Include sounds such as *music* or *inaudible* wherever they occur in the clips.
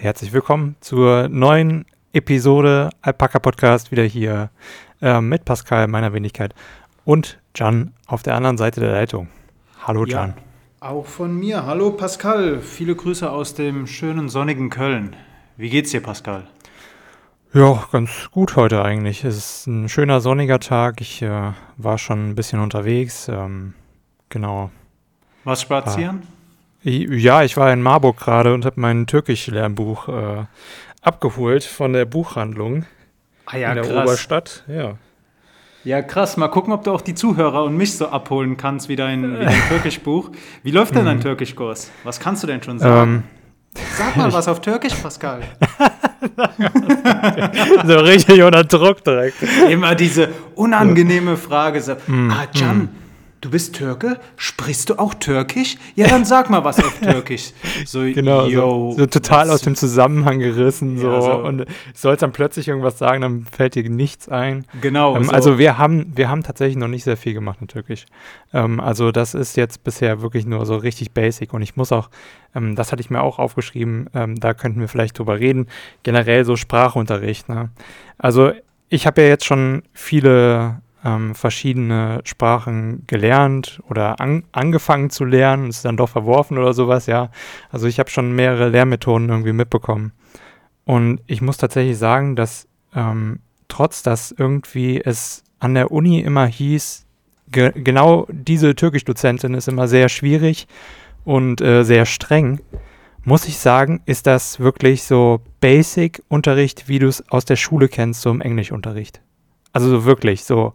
Herzlich willkommen zur neuen Episode Alpaka Podcast wieder hier äh, mit Pascal, meiner Wenigkeit und Jan auf der anderen Seite der Leitung. Hallo Jan. Ja, auch von mir. Hallo Pascal. Viele Grüße aus dem schönen sonnigen Köln. Wie geht's dir, Pascal? Ja, ganz gut heute eigentlich. Es ist ein schöner sonniger Tag. Ich äh, war schon ein bisschen unterwegs. Ähm, genau. Was spazieren? Äh, ja, ich war in Marburg gerade und habe mein Türkisch-Lernbuch äh, abgeholt von der Buchhandlung ah, ja, in der krass. Oberstadt. Ja. Ja, krass. Mal gucken, ob du auch die Zuhörer und mich so abholen kannst wie dein, wie dein *laughs* Türkischbuch. Wie läuft denn dein mhm. Türkischkurs? Was kannst du denn schon sagen? Ähm, Sag mal *laughs* was auf Türkisch, Pascal. *laughs* so richtig unter Druck direkt. Immer diese unangenehme Frage. So, mm, ah, Can, mm. Du bist Türke? Sprichst du auch Türkisch? Ja, dann sag mal was auf *laughs* Türkisch. So, genau, yo, so, so total aus dem Zusammenhang gerissen. So, ja, so. Und sollst dann plötzlich irgendwas sagen, dann fällt dir nichts ein. Genau. Ähm, so. Also wir haben, wir haben tatsächlich noch nicht sehr viel gemacht in Türkisch. Ähm, also das ist jetzt bisher wirklich nur so richtig basic. Und ich muss auch ähm, das hatte ich mir auch aufgeschrieben. Ähm, da könnten wir vielleicht drüber reden. Generell so Sprachunterricht. Ne? Also ich habe ja jetzt schon viele ähm, verschiedene Sprachen gelernt oder an, angefangen zu lernen und es dann doch verworfen oder sowas, ja. Also ich habe schon mehrere Lehrmethoden irgendwie mitbekommen. Und ich muss tatsächlich sagen, dass ähm, trotz dass irgendwie es an der Uni immer hieß, ge genau diese Türkisch-Dozentin ist immer sehr schwierig und äh, sehr streng, muss ich sagen, ist das wirklich so Basic-Unterricht, wie du es aus der Schule kennst, so im Englischunterricht. Also so wirklich, so,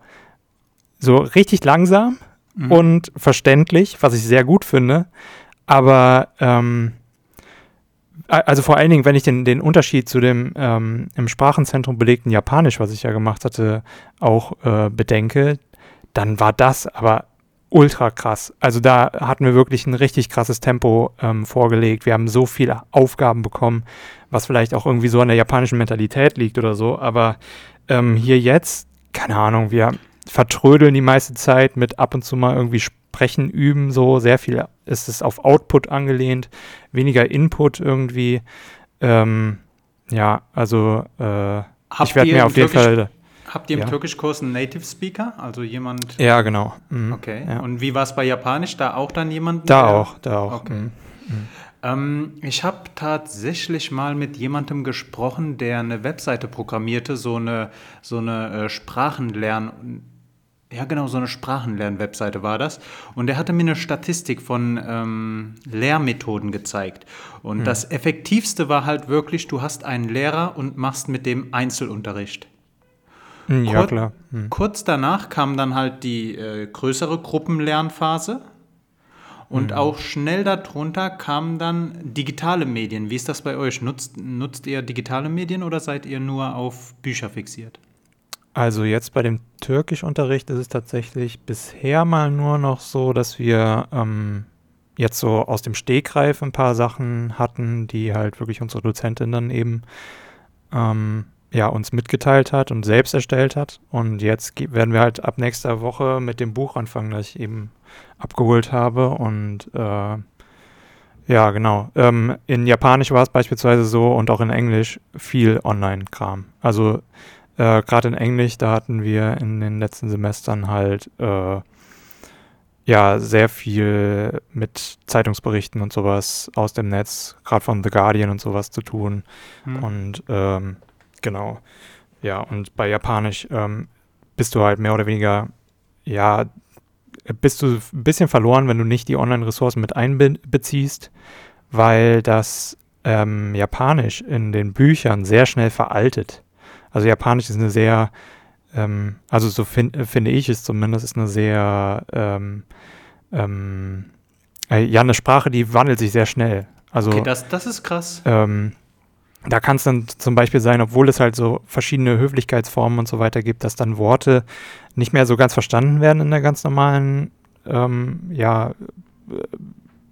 so richtig langsam mhm. und verständlich, was ich sehr gut finde. Aber ähm, also vor allen Dingen, wenn ich den, den Unterschied zu dem ähm, im Sprachenzentrum belegten Japanisch, was ich ja gemacht hatte, auch äh, bedenke, dann war das aber ultra krass. Also da hatten wir wirklich ein richtig krasses Tempo ähm, vorgelegt. Wir haben so viele Aufgaben bekommen, was vielleicht auch irgendwie so an der japanischen Mentalität liegt oder so. Aber ähm, hier jetzt, keine Ahnung, wir vertrödeln die meiste Zeit mit ab und zu mal irgendwie Sprechen üben, so sehr viel ist es auf Output angelehnt, weniger Input irgendwie. Ähm, ja, also äh, ich werde mir auf jeden Fall Habt ihr im ja. Türkischkurs einen Native Speaker? Also jemand. Ja, genau. Mhm. Okay. Ja. Und wie war es bei Japanisch? Da auch dann jemand? Da auch, da auch. Okay. Mhm. Mhm. Ähm, ich habe tatsächlich mal mit jemandem gesprochen, der eine Webseite programmierte, so eine, so eine äh, Sprachenlern- ja, genau, so eine Sprachenlern-Webseite war das. Und er hatte mir eine Statistik von ähm, Lehrmethoden gezeigt. Und hm. das Effektivste war halt wirklich, du hast einen Lehrer und machst mit dem Einzelunterricht. Hm, ja, Kur klar. Hm. Kurz danach kam dann halt die äh, größere Gruppenlernphase. Und mhm. auch schnell darunter kamen dann digitale Medien. Wie ist das bei euch? Nutzt, nutzt ihr digitale Medien oder seid ihr nur auf Bücher fixiert? Also jetzt bei dem Türkischunterricht ist es tatsächlich bisher mal nur noch so, dass wir ähm, jetzt so aus dem Stegreif ein paar Sachen hatten, die halt wirklich unsere Dozentin dann eben ähm, ja, uns mitgeteilt hat und selbst erstellt hat. Und jetzt werden wir halt ab nächster Woche mit dem Buch anfangen, das ich eben abgeholt habe. Und äh, ja, genau. Ähm, in Japanisch war es beispielsweise so und auch in Englisch viel Online-Kram. Also äh, gerade in Englisch, da hatten wir in den letzten Semestern halt äh, ja sehr viel mit Zeitungsberichten und sowas aus dem Netz, gerade von The Guardian und sowas zu tun. Hm. Und ähm, Genau. Ja, und bei Japanisch ähm, bist du halt mehr oder weniger, ja, bist du ein bisschen verloren, wenn du nicht die Online-Ressourcen mit einbeziehst, weil das ähm, Japanisch in den Büchern sehr schnell veraltet. Also Japanisch ist eine sehr, ähm, also so find, finde ich es zumindest, ist eine sehr, ähm, ähm, äh, ja, eine Sprache, die wandelt sich sehr schnell. Also, okay, das, das ist krass. Ähm, da kann es dann zum Beispiel sein, obwohl es halt so verschiedene Höflichkeitsformen und so weiter gibt, dass dann Worte nicht mehr so ganz verstanden werden in der ganz normalen, ähm, ja, äh,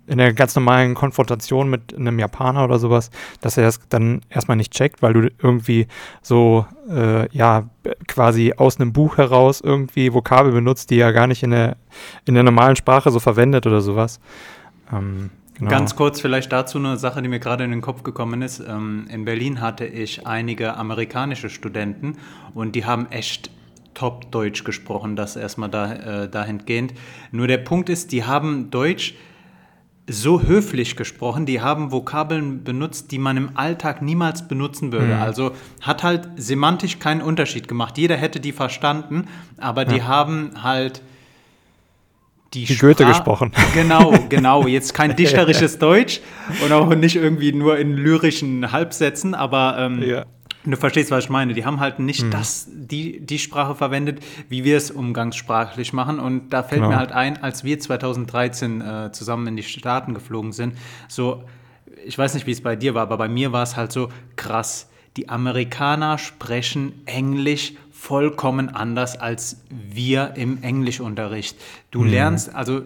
in der ganz normalen Konfrontation mit einem Japaner oder sowas, dass er das dann erstmal nicht checkt, weil du irgendwie so, äh, ja, quasi aus einem Buch heraus irgendwie Vokabel benutzt, die er gar nicht in der, in der normalen Sprache so verwendet oder sowas. Ähm, Genau. Ganz kurz vielleicht dazu eine Sache, die mir gerade in den Kopf gekommen ist. Ähm, in Berlin hatte ich einige amerikanische Studenten und die haben echt top Deutsch gesprochen, das erstmal da, äh, dahingehend. Nur der Punkt ist, die haben Deutsch so höflich gesprochen, die haben Vokabeln benutzt, die man im Alltag niemals benutzen würde. Mhm. Also hat halt semantisch keinen Unterschied gemacht. Jeder hätte die verstanden, aber ja. die haben halt die, die Goethe gesprochen. *laughs* Genau, genau. Jetzt kein *laughs* dichterisches Deutsch und auch nicht irgendwie nur in lyrischen Halbsätzen, aber ähm, ja. du verstehst, was ich meine. Die haben halt nicht mhm. das, die, die Sprache verwendet, wie wir es umgangssprachlich machen. Und da fällt genau. mir halt ein, als wir 2013 äh, zusammen in die Staaten geflogen sind, so, ich weiß nicht, wie es bei dir war, aber bei mir war es halt so krass. Die Amerikaner sprechen Englisch vollkommen anders als wir im Englischunterricht. Du mhm. lernst, also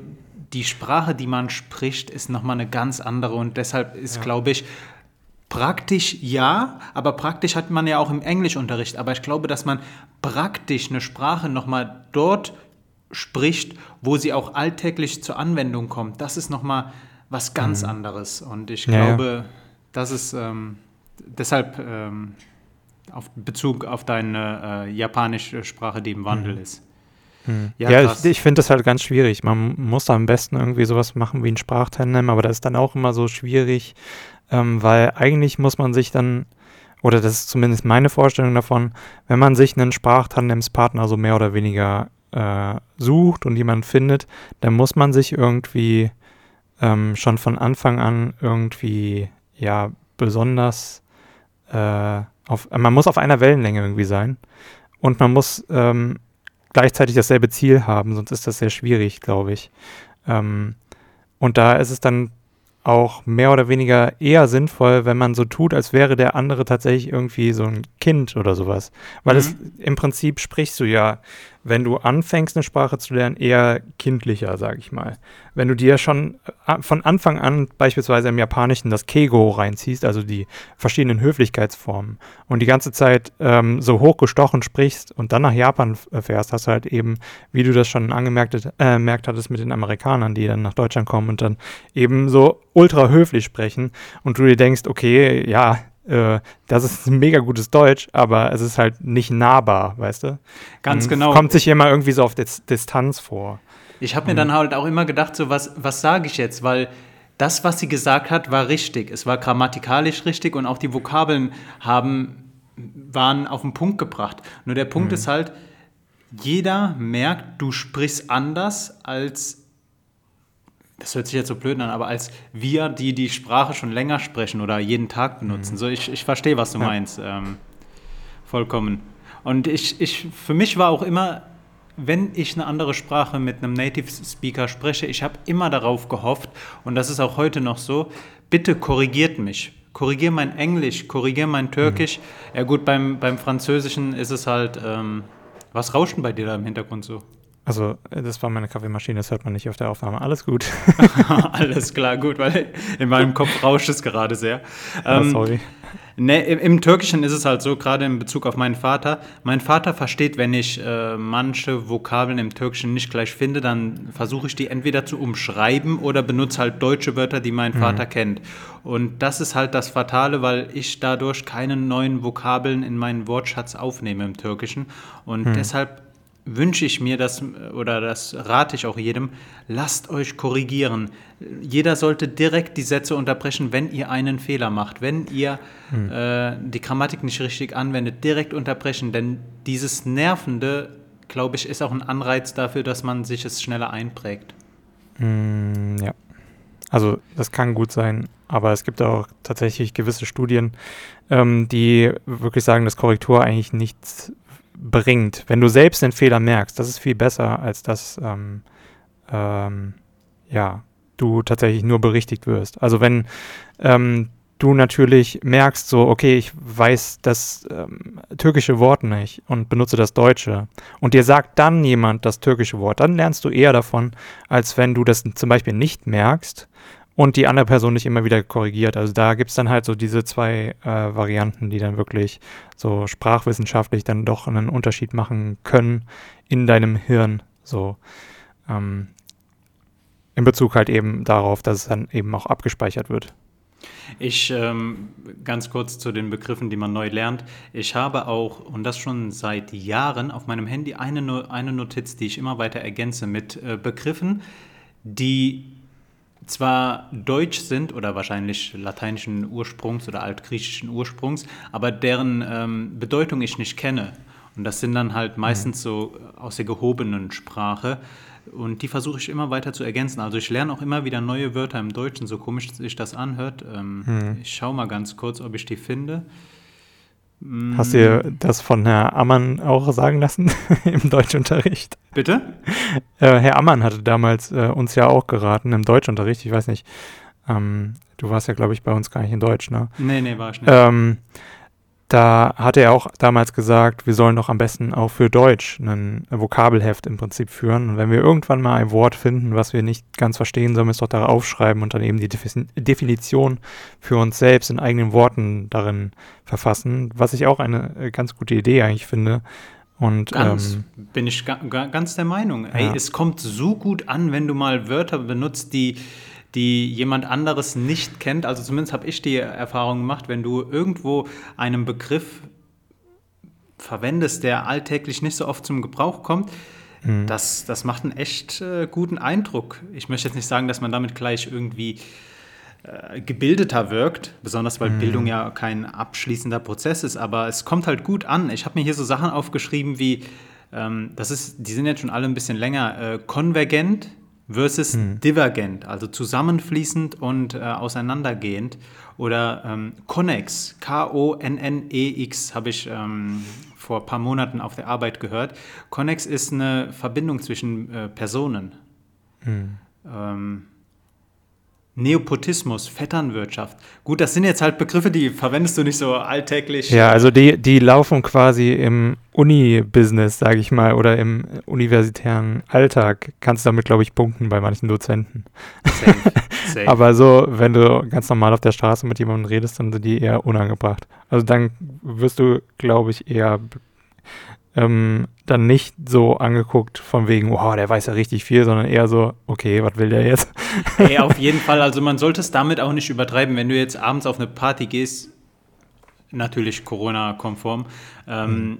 die Sprache, die man spricht, ist nochmal eine ganz andere und deshalb ist, ja. glaube ich, praktisch ja, aber praktisch hat man ja auch im Englischunterricht. Aber ich glaube, dass man praktisch eine Sprache nochmal dort spricht, wo sie auch alltäglich zur Anwendung kommt. Das ist nochmal was ganz mhm. anderes. Und ich glaube, ja, ja. das ist ähm, deshalb ähm, auf Bezug auf deine äh, japanische Sprache, die im Wandel mhm. ist. Mhm. Ja, ja ich, ich finde das halt ganz schwierig. Man muss da am besten irgendwie sowas machen wie ein Sprachtandem, aber das ist dann auch immer so schwierig, ähm, weil eigentlich muss man sich dann, oder das ist zumindest meine Vorstellung davon, wenn man sich einen Sprachtandemspartner so mehr oder weniger äh, sucht und jemanden findet, dann muss man sich irgendwie ähm, schon von Anfang an irgendwie, ja, besonders äh, auf, man muss auf einer Wellenlänge irgendwie sein und man muss ähm, gleichzeitig dasselbe Ziel haben, sonst ist das sehr schwierig, glaube ich. Ähm, und da ist es dann auch mehr oder weniger eher sinnvoll, wenn man so tut, als wäre der andere tatsächlich irgendwie so ein Kind oder sowas. Weil mhm. es im Prinzip sprichst du ja wenn du anfängst, eine Sprache zu lernen, eher kindlicher, sage ich mal. Wenn du dir schon äh, von Anfang an beispielsweise im Japanischen das Keigo reinziehst, also die verschiedenen Höflichkeitsformen, und die ganze Zeit ähm, so hochgestochen sprichst und dann nach Japan fährst, hast du halt eben, wie du das schon angemerkt äh, hattest mit den Amerikanern, die dann nach Deutschland kommen und dann eben so ultra höflich sprechen und du dir denkst, okay, ja, äh, das ist ein mega gutes Deutsch, aber es ist halt nicht nahbar, weißt du? Ganz Und genau. Kommt sich immer irgendwie so auf Dis Distanz vor. Ich habe mir dann halt auch immer gedacht, so was, was sage ich jetzt? Weil das, was sie gesagt hat, war richtig. Es war grammatikalisch richtig und auch die Vokabeln haben, waren auf den Punkt gebracht. Nur der Punkt mhm. ist halt, jeder merkt, du sprichst anders als das hört sich jetzt so blöd an, aber als wir, die die Sprache schon länger sprechen oder jeden Tag benutzen. Mhm. So, ich, ich verstehe, was du ja. meinst. Ähm, vollkommen. Und ich, ich, für mich war auch immer, wenn ich eine andere Sprache mit einem Native Speaker spreche, ich habe immer darauf gehofft, und das ist auch heute noch so, bitte korrigiert mich. Korrigier mein Englisch, korrigier mein Türkisch. Mhm. Ja gut, beim, beim Französischen ist es halt, ähm, was rauscht denn bei dir da im Hintergrund so? Also, äh, das war meine Kaffeemaschine, das hört man nicht auf der Aufnahme. Alles gut. *laughs* Alles klar, gut, weil in meinem Kopf rauscht es gerade sehr. Ähm, oh, sorry. Ne, im, im, Türkischen ist es halt so, gerade in Bezug auf meinen Vater. Mein Vater versteht, wenn ich äh, manche Vokabeln im Türkischen nicht gleich finde, dann versuche ich die entweder zu umschreiben oder benutze halt deutsche Wörter, die mein mhm. Vater kennt. Und das ist halt das Fatale, weil ich dadurch keine neuen Vokabeln in meinen Wortschatz aufnehme im Türkischen. Und mhm. deshalb wünsche ich mir das oder das rate ich auch jedem, lasst euch korrigieren. Jeder sollte direkt die Sätze unterbrechen, wenn ihr einen Fehler macht. Wenn ihr hm. äh, die Grammatik nicht richtig anwendet, direkt unterbrechen. Denn dieses Nervende, glaube ich, ist auch ein Anreiz dafür, dass man sich es schneller einprägt. Mm, ja. Also das kann gut sein, aber es gibt auch tatsächlich gewisse Studien, ähm, die wirklich sagen, dass Korrektur eigentlich nichts bringt. Wenn du selbst den Fehler merkst, das ist viel besser, als dass ähm, ähm, ja, du tatsächlich nur berichtigt wirst. Also wenn ähm, du natürlich merkst, so, okay, ich weiß das ähm, türkische Wort nicht und benutze das deutsche und dir sagt dann jemand das türkische Wort, dann lernst du eher davon, als wenn du das zum Beispiel nicht merkst und die andere Person nicht immer wieder korrigiert. Also da gibt es dann halt so diese zwei äh, Varianten, die dann wirklich so sprachwissenschaftlich dann doch einen Unterschied machen können in deinem Hirn. So. Ähm, in Bezug halt eben darauf, dass es dann eben auch abgespeichert wird. Ich ähm, ganz kurz zu den Begriffen, die man neu lernt. Ich habe auch, und das schon seit Jahren, auf meinem Handy eine, eine Notiz, die ich immer weiter ergänze mit äh, Begriffen, die zwar deutsch sind oder wahrscheinlich lateinischen Ursprungs oder altgriechischen Ursprungs, aber deren ähm, Bedeutung ich nicht kenne. Und das sind dann halt meistens so aus der gehobenen Sprache. Und die versuche ich immer weiter zu ergänzen. Also ich lerne auch immer wieder neue Wörter im Deutschen, so komisch sich das anhört. Ähm, Ich schaue mal ganz kurz, ob ich die finde. Hast du dir das von Herr Ammann auch sagen lassen *laughs* im Deutschunterricht? Bitte? Äh, Herr Ammann hatte damals äh, uns ja auch geraten im Deutschunterricht. Ich weiß nicht, ähm, du warst ja, glaube ich, bei uns gar nicht in Deutsch, ne? Nee, nee, war ich nicht. Ähm, da hat er auch damals gesagt, wir sollen doch am besten auch für Deutsch ein Vokabelheft im Prinzip führen. Und wenn wir irgendwann mal ein Wort finden, was wir nicht ganz verstehen, sollen wir es doch da aufschreiben und dann eben die Defi- Definition für uns selbst in eigenen Worten darin verfassen, was ich auch eine äh, ganz gute Idee eigentlich finde. Und Ganz, ähm, bin ich ga, ga, ganz der Meinung. Ey, Ja. es kommt so gut an, wenn du mal Wörter benutzt, die, die jemand anderes nicht kennt. Also zumindest habe ich die Erfahrung gemacht, wenn du irgendwo einen Begriff verwendest, der alltäglich nicht so oft zum Gebrauch kommt, das, das macht einen echt äh, guten Eindruck. Ich möchte jetzt nicht sagen, dass man damit gleich irgendwie äh, gebildeter wirkt, besonders weil Bildung ja kein abschließender Prozess ist, aber es kommt halt gut an. Ich habe mir hier so Sachen aufgeschrieben wie, ähm, das ist, die sind jetzt schon alle ein bisschen länger, äh, konvergent versus divergent, also zusammenfließend und äh, auseinandergehend. Oder ähm, Connex, K-O-N-N-E-X, habe ich ähm, vor ein paar Monaten auf der Arbeit gehört. Connex ist eine Verbindung zwischen äh, Personen. Ähm, Neopotismus, Vetternwirtschaft. Gut, das sind jetzt halt Begriffe, die verwendest du nicht so alltäglich. ja, also die, die laufen quasi im Uni-Business, sage ich mal, oder im universitären Alltag. Kannst damit, glaube ich, punkten bei manchen Dozenten. Safe, *laughs* safe. Aber so, wenn du ganz normal auf der Straße mit jemandem redest, dann sind die eher unangebracht. Also dann wirst du, glaube ich, eher ähm, dann nicht so angeguckt von wegen, wow, der weiß ja richtig viel, sondern eher so, okay, was will der jetzt? *laughs* Ey, auf jeden Fall. Also man sollte es damit auch nicht übertreiben. Wenn du jetzt abends auf eine Party gehst, natürlich Corona-konform, ähm,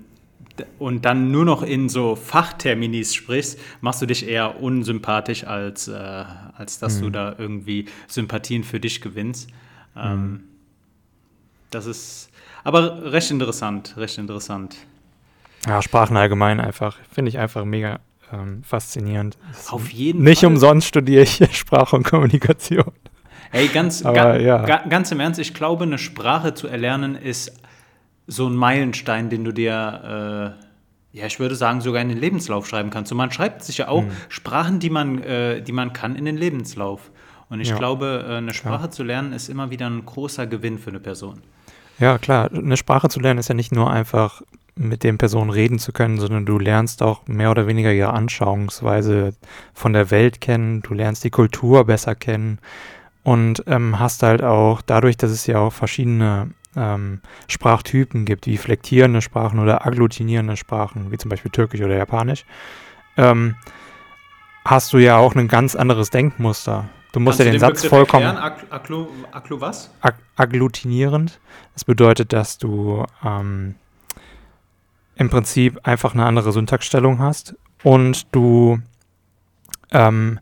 d- und dann nur noch in so Fachterminis sprichst, machst du dich eher unsympathisch, als, äh, als dass du da irgendwie Sympathien für dich gewinnst. Ähm, Das ist aber recht interessant, recht interessant. Ja, Sprachen allgemein einfach, finde ich einfach mega ähm, faszinierend. Auf jeden Nicht Fall. umsonst studiere ich *laughs* Sprache und Kommunikation. Hey, ganz, Aber ga, ja. ga, ganz im Ernst, ich glaube, eine Sprache zu erlernen ist so ein Meilenstein, den du dir, äh, ja, ich würde sagen, sogar in den Lebenslauf schreiben kannst. Und man schreibt sich ja auch Hm. Sprachen, die man, äh, die man kann, in den Lebenslauf. Und ich Ja. glaube, äh, eine Sprache zu lernen ist immer wieder ein großer Gewinn für eine Person. Ja, klar, eine Sprache zu lernen ist ja nicht nur einfach mit den Personen reden zu können, sondern du lernst auch mehr oder weniger ihre Anschauungsweise von der Welt kennen, du lernst die Kultur besser kennen und ähm, hast halt auch dadurch, dass es ja auch verschiedene ähm, Sprachtypen gibt, wie flektierende Sprachen oder agglutinierende Sprachen, wie zum Beispiel Türkisch oder Japanisch, ähm, hast du ja auch ein ganz anderes Denkmuster. Du musst Kannst ja du den Satz Begriff vollkommen Erklären? Aklu was? ag agglutinierend. Das bedeutet, dass du ähm, im Prinzip einfach eine andere Syntaxstellung hast und du ähm,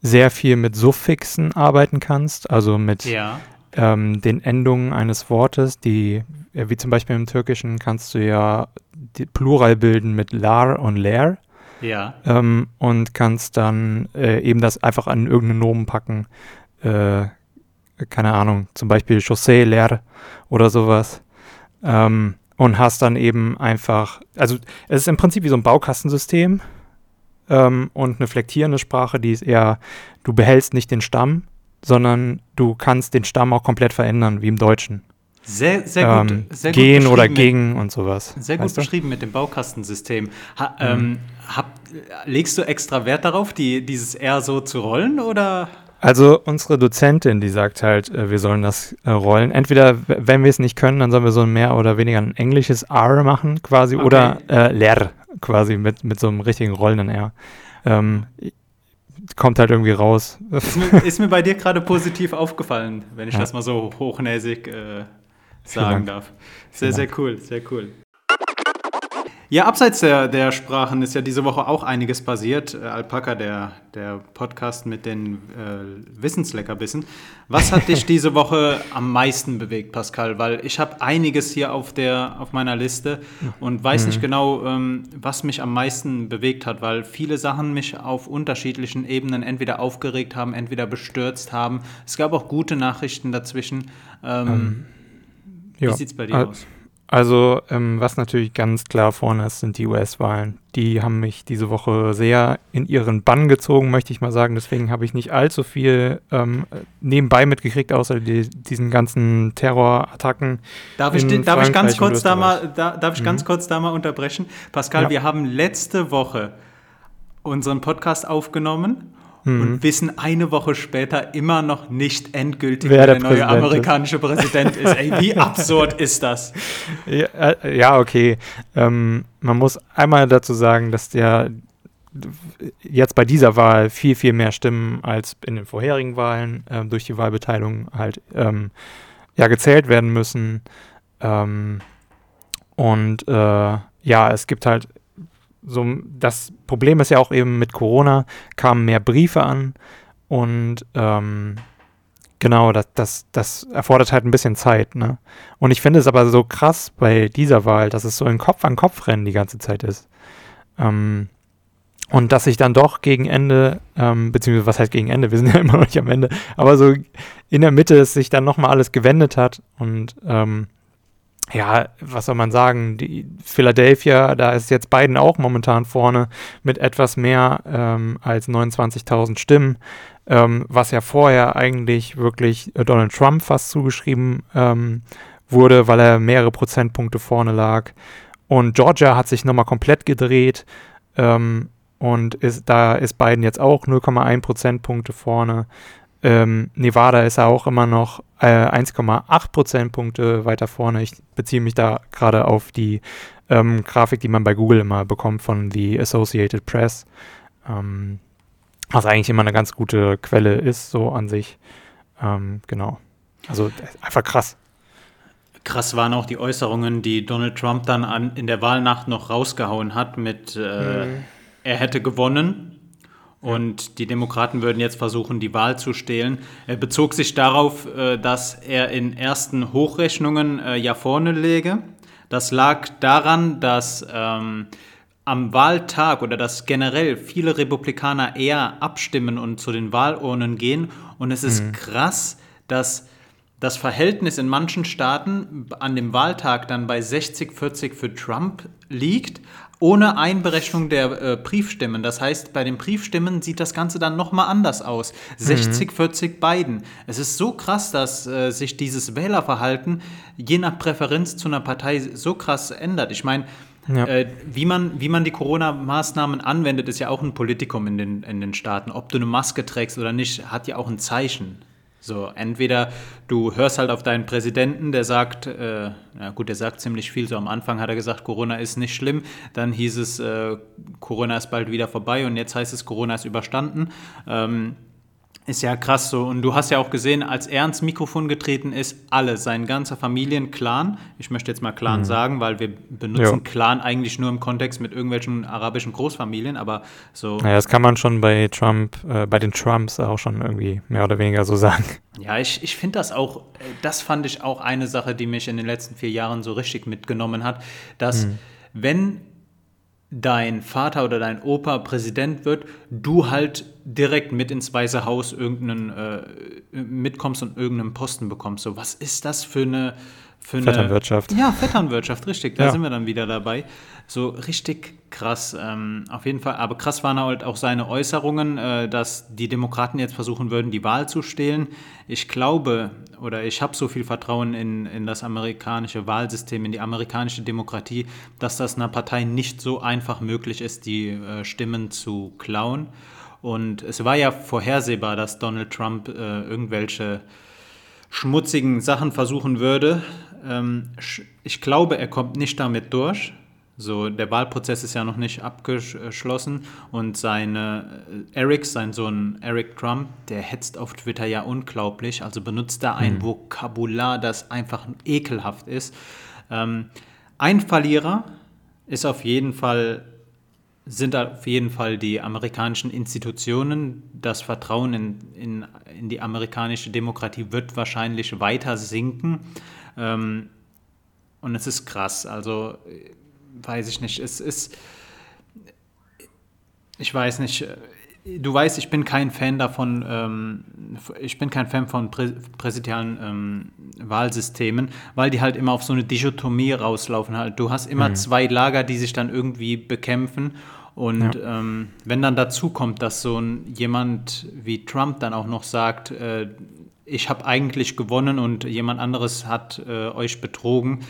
sehr viel mit Suffixen arbeiten kannst, also mit Ja. ähm, den Endungen eines Wortes, die, äh, wie zum Beispiel im Türkischen, kannst du ja die Plural bilden mit lar und ler Ja. ähm, und kannst dann äh, eben das einfach an irgendeinen Nomen packen. Äh, keine Ahnung, zum Beispiel Chaussee, leer oder sowas. Ähm, und hast dann eben einfach, also es ist im Prinzip wie so ein Baukastensystem ähm, und eine flektierende Sprache, die ist eher, du behältst nicht den Stamm, sondern du kannst den Stamm auch komplett verändern, wie im Deutschen. Sehr, sehr gut. ähm, sehr gut gehen oder beschrieben mit- gegen und sowas. Sehr gut weißt du? Mhm. beschrieben mit dem Baukastensystem. Ha, ähm, hab, legst du extra Wert darauf, die, dieses R so zu rollen oder? Also unsere Dozentin, die sagt halt, äh, wir sollen das äh, rollen. Entweder, wenn wir es nicht können, dann sollen wir so ein mehr oder weniger ein englisches R machen quasi oder äh, ler quasi mit, mit so einem richtigen rollenden R. Ähm, kommt halt irgendwie raus. Ist mir, *laughs* ist mir bei dir gerade positiv aufgefallen, wenn ich ja. das mal so hochnäsig äh, sagen darf. Sehr, sehr cool, sehr cool. Ja, abseits der, der Sprachen ist ja diese Woche auch einiges passiert. Äh, Alpaka, der, der Podcast mit den äh, Wissensleckerbissen. Was hat dich *laughs* diese Woche am meisten bewegt, Pascal? Weil ich habe einiges hier auf, der, auf meiner Liste und weiß mhm. nicht genau, ähm, was mich am meisten bewegt hat, weil viele Sachen mich auf unterschiedlichen Ebenen entweder aufgeregt haben, entweder bestürzt haben. Es gab auch gute Nachrichten dazwischen. Ähm, ähm, wie sieht es bei dir äh, aus? Also, ähm, was natürlich ganz klar vorne ist, sind die US-Wahlen. Die haben mich diese Woche sehr in ihren Bann gezogen, möchte ich mal sagen. Deswegen habe ich nicht allzu viel ähm, nebenbei mitgekriegt, außer die, diesen ganzen Terrorattacken. Darf ich, darf ich ganz kurz da mal, da, darf ich mhm. ganz kurz da mal unterbrechen? Pascal, ja. wir haben letzte Woche unseren Podcast aufgenommen mhm. und wissen eine Woche später immer noch nicht endgültig, wer der, der neue amerikanische. Präsident ist. Ey, wie *laughs* absurd ist das? Ja, äh, ja okay. Ähm, man muss einmal dazu sagen, dass der jetzt bei dieser Wahl viel, viel mehr Stimmen als in den vorherigen Wahlen äh, durch die Wahlbeteiligung halt ähm, ja gezählt werden müssen. Ähm, und äh, ja, es gibt halt so, das Problem ist ja auch eben mit Corona kamen mehr Briefe an und ähm, genau, das, das, das erfordert halt ein bisschen Zeit, ne? Und ich finde es aber so krass bei dieser Wahl, dass es so ein Kopf an Kopf Rennen die ganze Zeit ist. Ähm, und dass sich dann doch gegen Ende, ähm, beziehungsweise was heißt gegen Ende, wir sind ja *laughs* immer noch nicht am Ende, aber so in der Mitte es sich dann nochmal alles gewendet hat und ähm, ja, was soll man sagen, die Philadelphia, da ist jetzt Biden auch momentan vorne mit etwas mehr ähm, als 29.000 Stimmen, ähm, was ja vorher eigentlich wirklich Donald Trump fast zugeschrieben ähm, wurde, weil er mehrere Prozentpunkte vorne lag. Und Georgia hat sich nochmal komplett gedreht ähm, und ist, da ist Biden jetzt auch 0,1 Prozentpunkte vorne. Ähm, Nevada ist auch immer noch äh, 1,8 Prozentpunkte weiter vorne. Ich beziehe mich da gerade auf die ähm, Grafik, die man bei Google immer bekommt von The Associated Press. Ähm, was eigentlich immer eine ganz gute Quelle ist, so an sich. Ähm, genau. Also einfach krass. Krass waren auch die Äußerungen, die Donald Trump dann an, in der Wahlnacht noch rausgehauen hat mit, äh, mhm. er hätte gewonnen und die Demokraten würden jetzt versuchen, die Wahl zu stehlen. Er bezog sich darauf, äh, dass er in ersten Hochrechnungen äh, ja vorne läge. Das lag daran, dass ähm, am Wahltag oder dass generell viele Republikaner eher abstimmen und zu den Wahlurnen gehen. Und es ist mhm. krass, dass das Verhältnis in manchen Staaten an dem Wahltag dann bei 60-40 für Trump liegt, ohne Einberechnung der äh, Briefstimmen. Das heißt, bei den Briefstimmen sieht das Ganze dann nochmal anders aus. 60, mhm. 40 Biden. Es ist so krass, dass äh, sich dieses Wählerverhalten je nach Präferenz zu einer Partei so krass ändert. Ich meine, ja. Äh, wie, man, wie man die Corona-Maßnahmen anwendet, ist ja auch ein Politikum in den, in den Staaten. Ob du eine Maske trägst oder nicht, hat ja auch ein Zeichen. So, entweder du hörst halt auf deinen Präsidenten, der sagt, äh, na gut, der sagt ziemlich viel. So am Anfang hat er gesagt, Corona ist nicht schlimm. Dann hieß es, äh, Corona ist bald wieder vorbei und jetzt heißt es, Corona ist überstanden. Ähm, ist ja krass so. Und du hast ja auch gesehen, als er ins Mikrofon getreten ist, alle, sein ganzer Familienclan, ich möchte jetzt mal Clan mhm. sagen, weil wir benutzen ja. Clan eigentlich nur im Kontext mit irgendwelchen arabischen Großfamilien, aber so. Naja, das kann man schon bei Trump, äh, bei den Trumps auch schon irgendwie mehr oder weniger so sagen. Ja, ich, ich finde das auch, äh, das fand ich auch eine Sache, die mich in den letzten vier Jahren so richtig mitgenommen hat, dass mhm. wenn dein Vater oder dein Opa Präsident wird, du halt direkt mit ins Weiße Haus irgendeinen äh, mitkommst und irgendeinen Posten bekommst. So, was ist das für eine für eine Vetternwirtschaft? Ja, Vetternwirtschaft, richtig. Da ja. sind wir dann wieder dabei. So richtig krass, ähm, auf jeden Fall. Aber krass waren halt auch seine Äußerungen, äh, dass die Demokraten jetzt versuchen würden, die Wahl zu stehlen. Ich glaube oder ich habe so viel Vertrauen in, in das amerikanische Wahlsystem, in die amerikanische Demokratie, dass das einer Partei nicht so einfach möglich ist, die äh, Stimmen zu klauen. Und es war ja vorhersehbar, dass Donald Trump äh, irgendwelche schmutzigen Sachen versuchen würde. Ähm, ich glaube, er kommt nicht damit durch. So, der Wahlprozess ist ja noch nicht abgeschlossen und seine äh, Eric, sein Sohn Eric Trump, der hetzt auf Twitter ja unglaublich, also benutzt da ein mhm. Vokabular, das einfach ekelhaft ist. Ähm, ein Verlierer ist auf jeden Fall sind auf jeden Fall die amerikanischen Institutionen. Das Vertrauen in, in, in die amerikanische Demokratie wird wahrscheinlich weiter sinken. Ähm, und es ist krass. Also weiß ich nicht, es ist, ich weiß nicht, du weißt, ich bin kein Fan davon, ähm, ich bin kein Fan von prä präsidialen ähm, Wahlsystemen, weil die halt immer auf so eine Dichotomie rauslaufen. Halt. Du hast immer mhm. zwei Lager, die sich dann irgendwie bekämpfen. Und ja. ähm, wenn dann dazu kommt, dass so ein, jemand wie Trump dann auch noch sagt, äh, ich habe eigentlich gewonnen und jemand anderes hat äh, euch betrogen,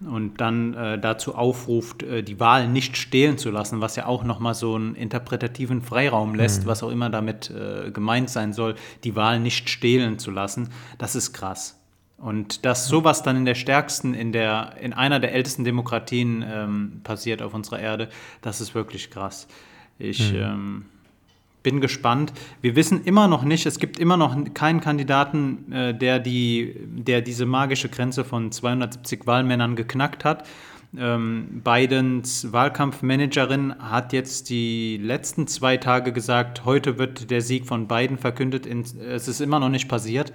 und dann äh, dazu aufruft, äh, die Wahl nicht stehlen zu lassen, was ja auch nochmal so einen interpretativen Freiraum lässt, mhm. was auch immer damit äh, gemeint sein soll, die Wahl nicht stehlen zu lassen, das ist krass. Und dass sowas dann in der stärksten, in, der, in einer der ältesten Demokratien ähm, passiert auf unserer Erde, das ist wirklich krass. Ich mhm. ähm, bin gespannt. Wir wissen immer noch nicht, es gibt immer noch keinen Kandidaten, äh, der, die, der diese magische Grenze von 270 Wahlmännern geknackt hat. Ähm, Bidens Wahlkampfmanagerin hat jetzt die letzten zwei Tage gesagt, heute wird der Sieg von Biden verkündet. es ist immer noch nicht passiert.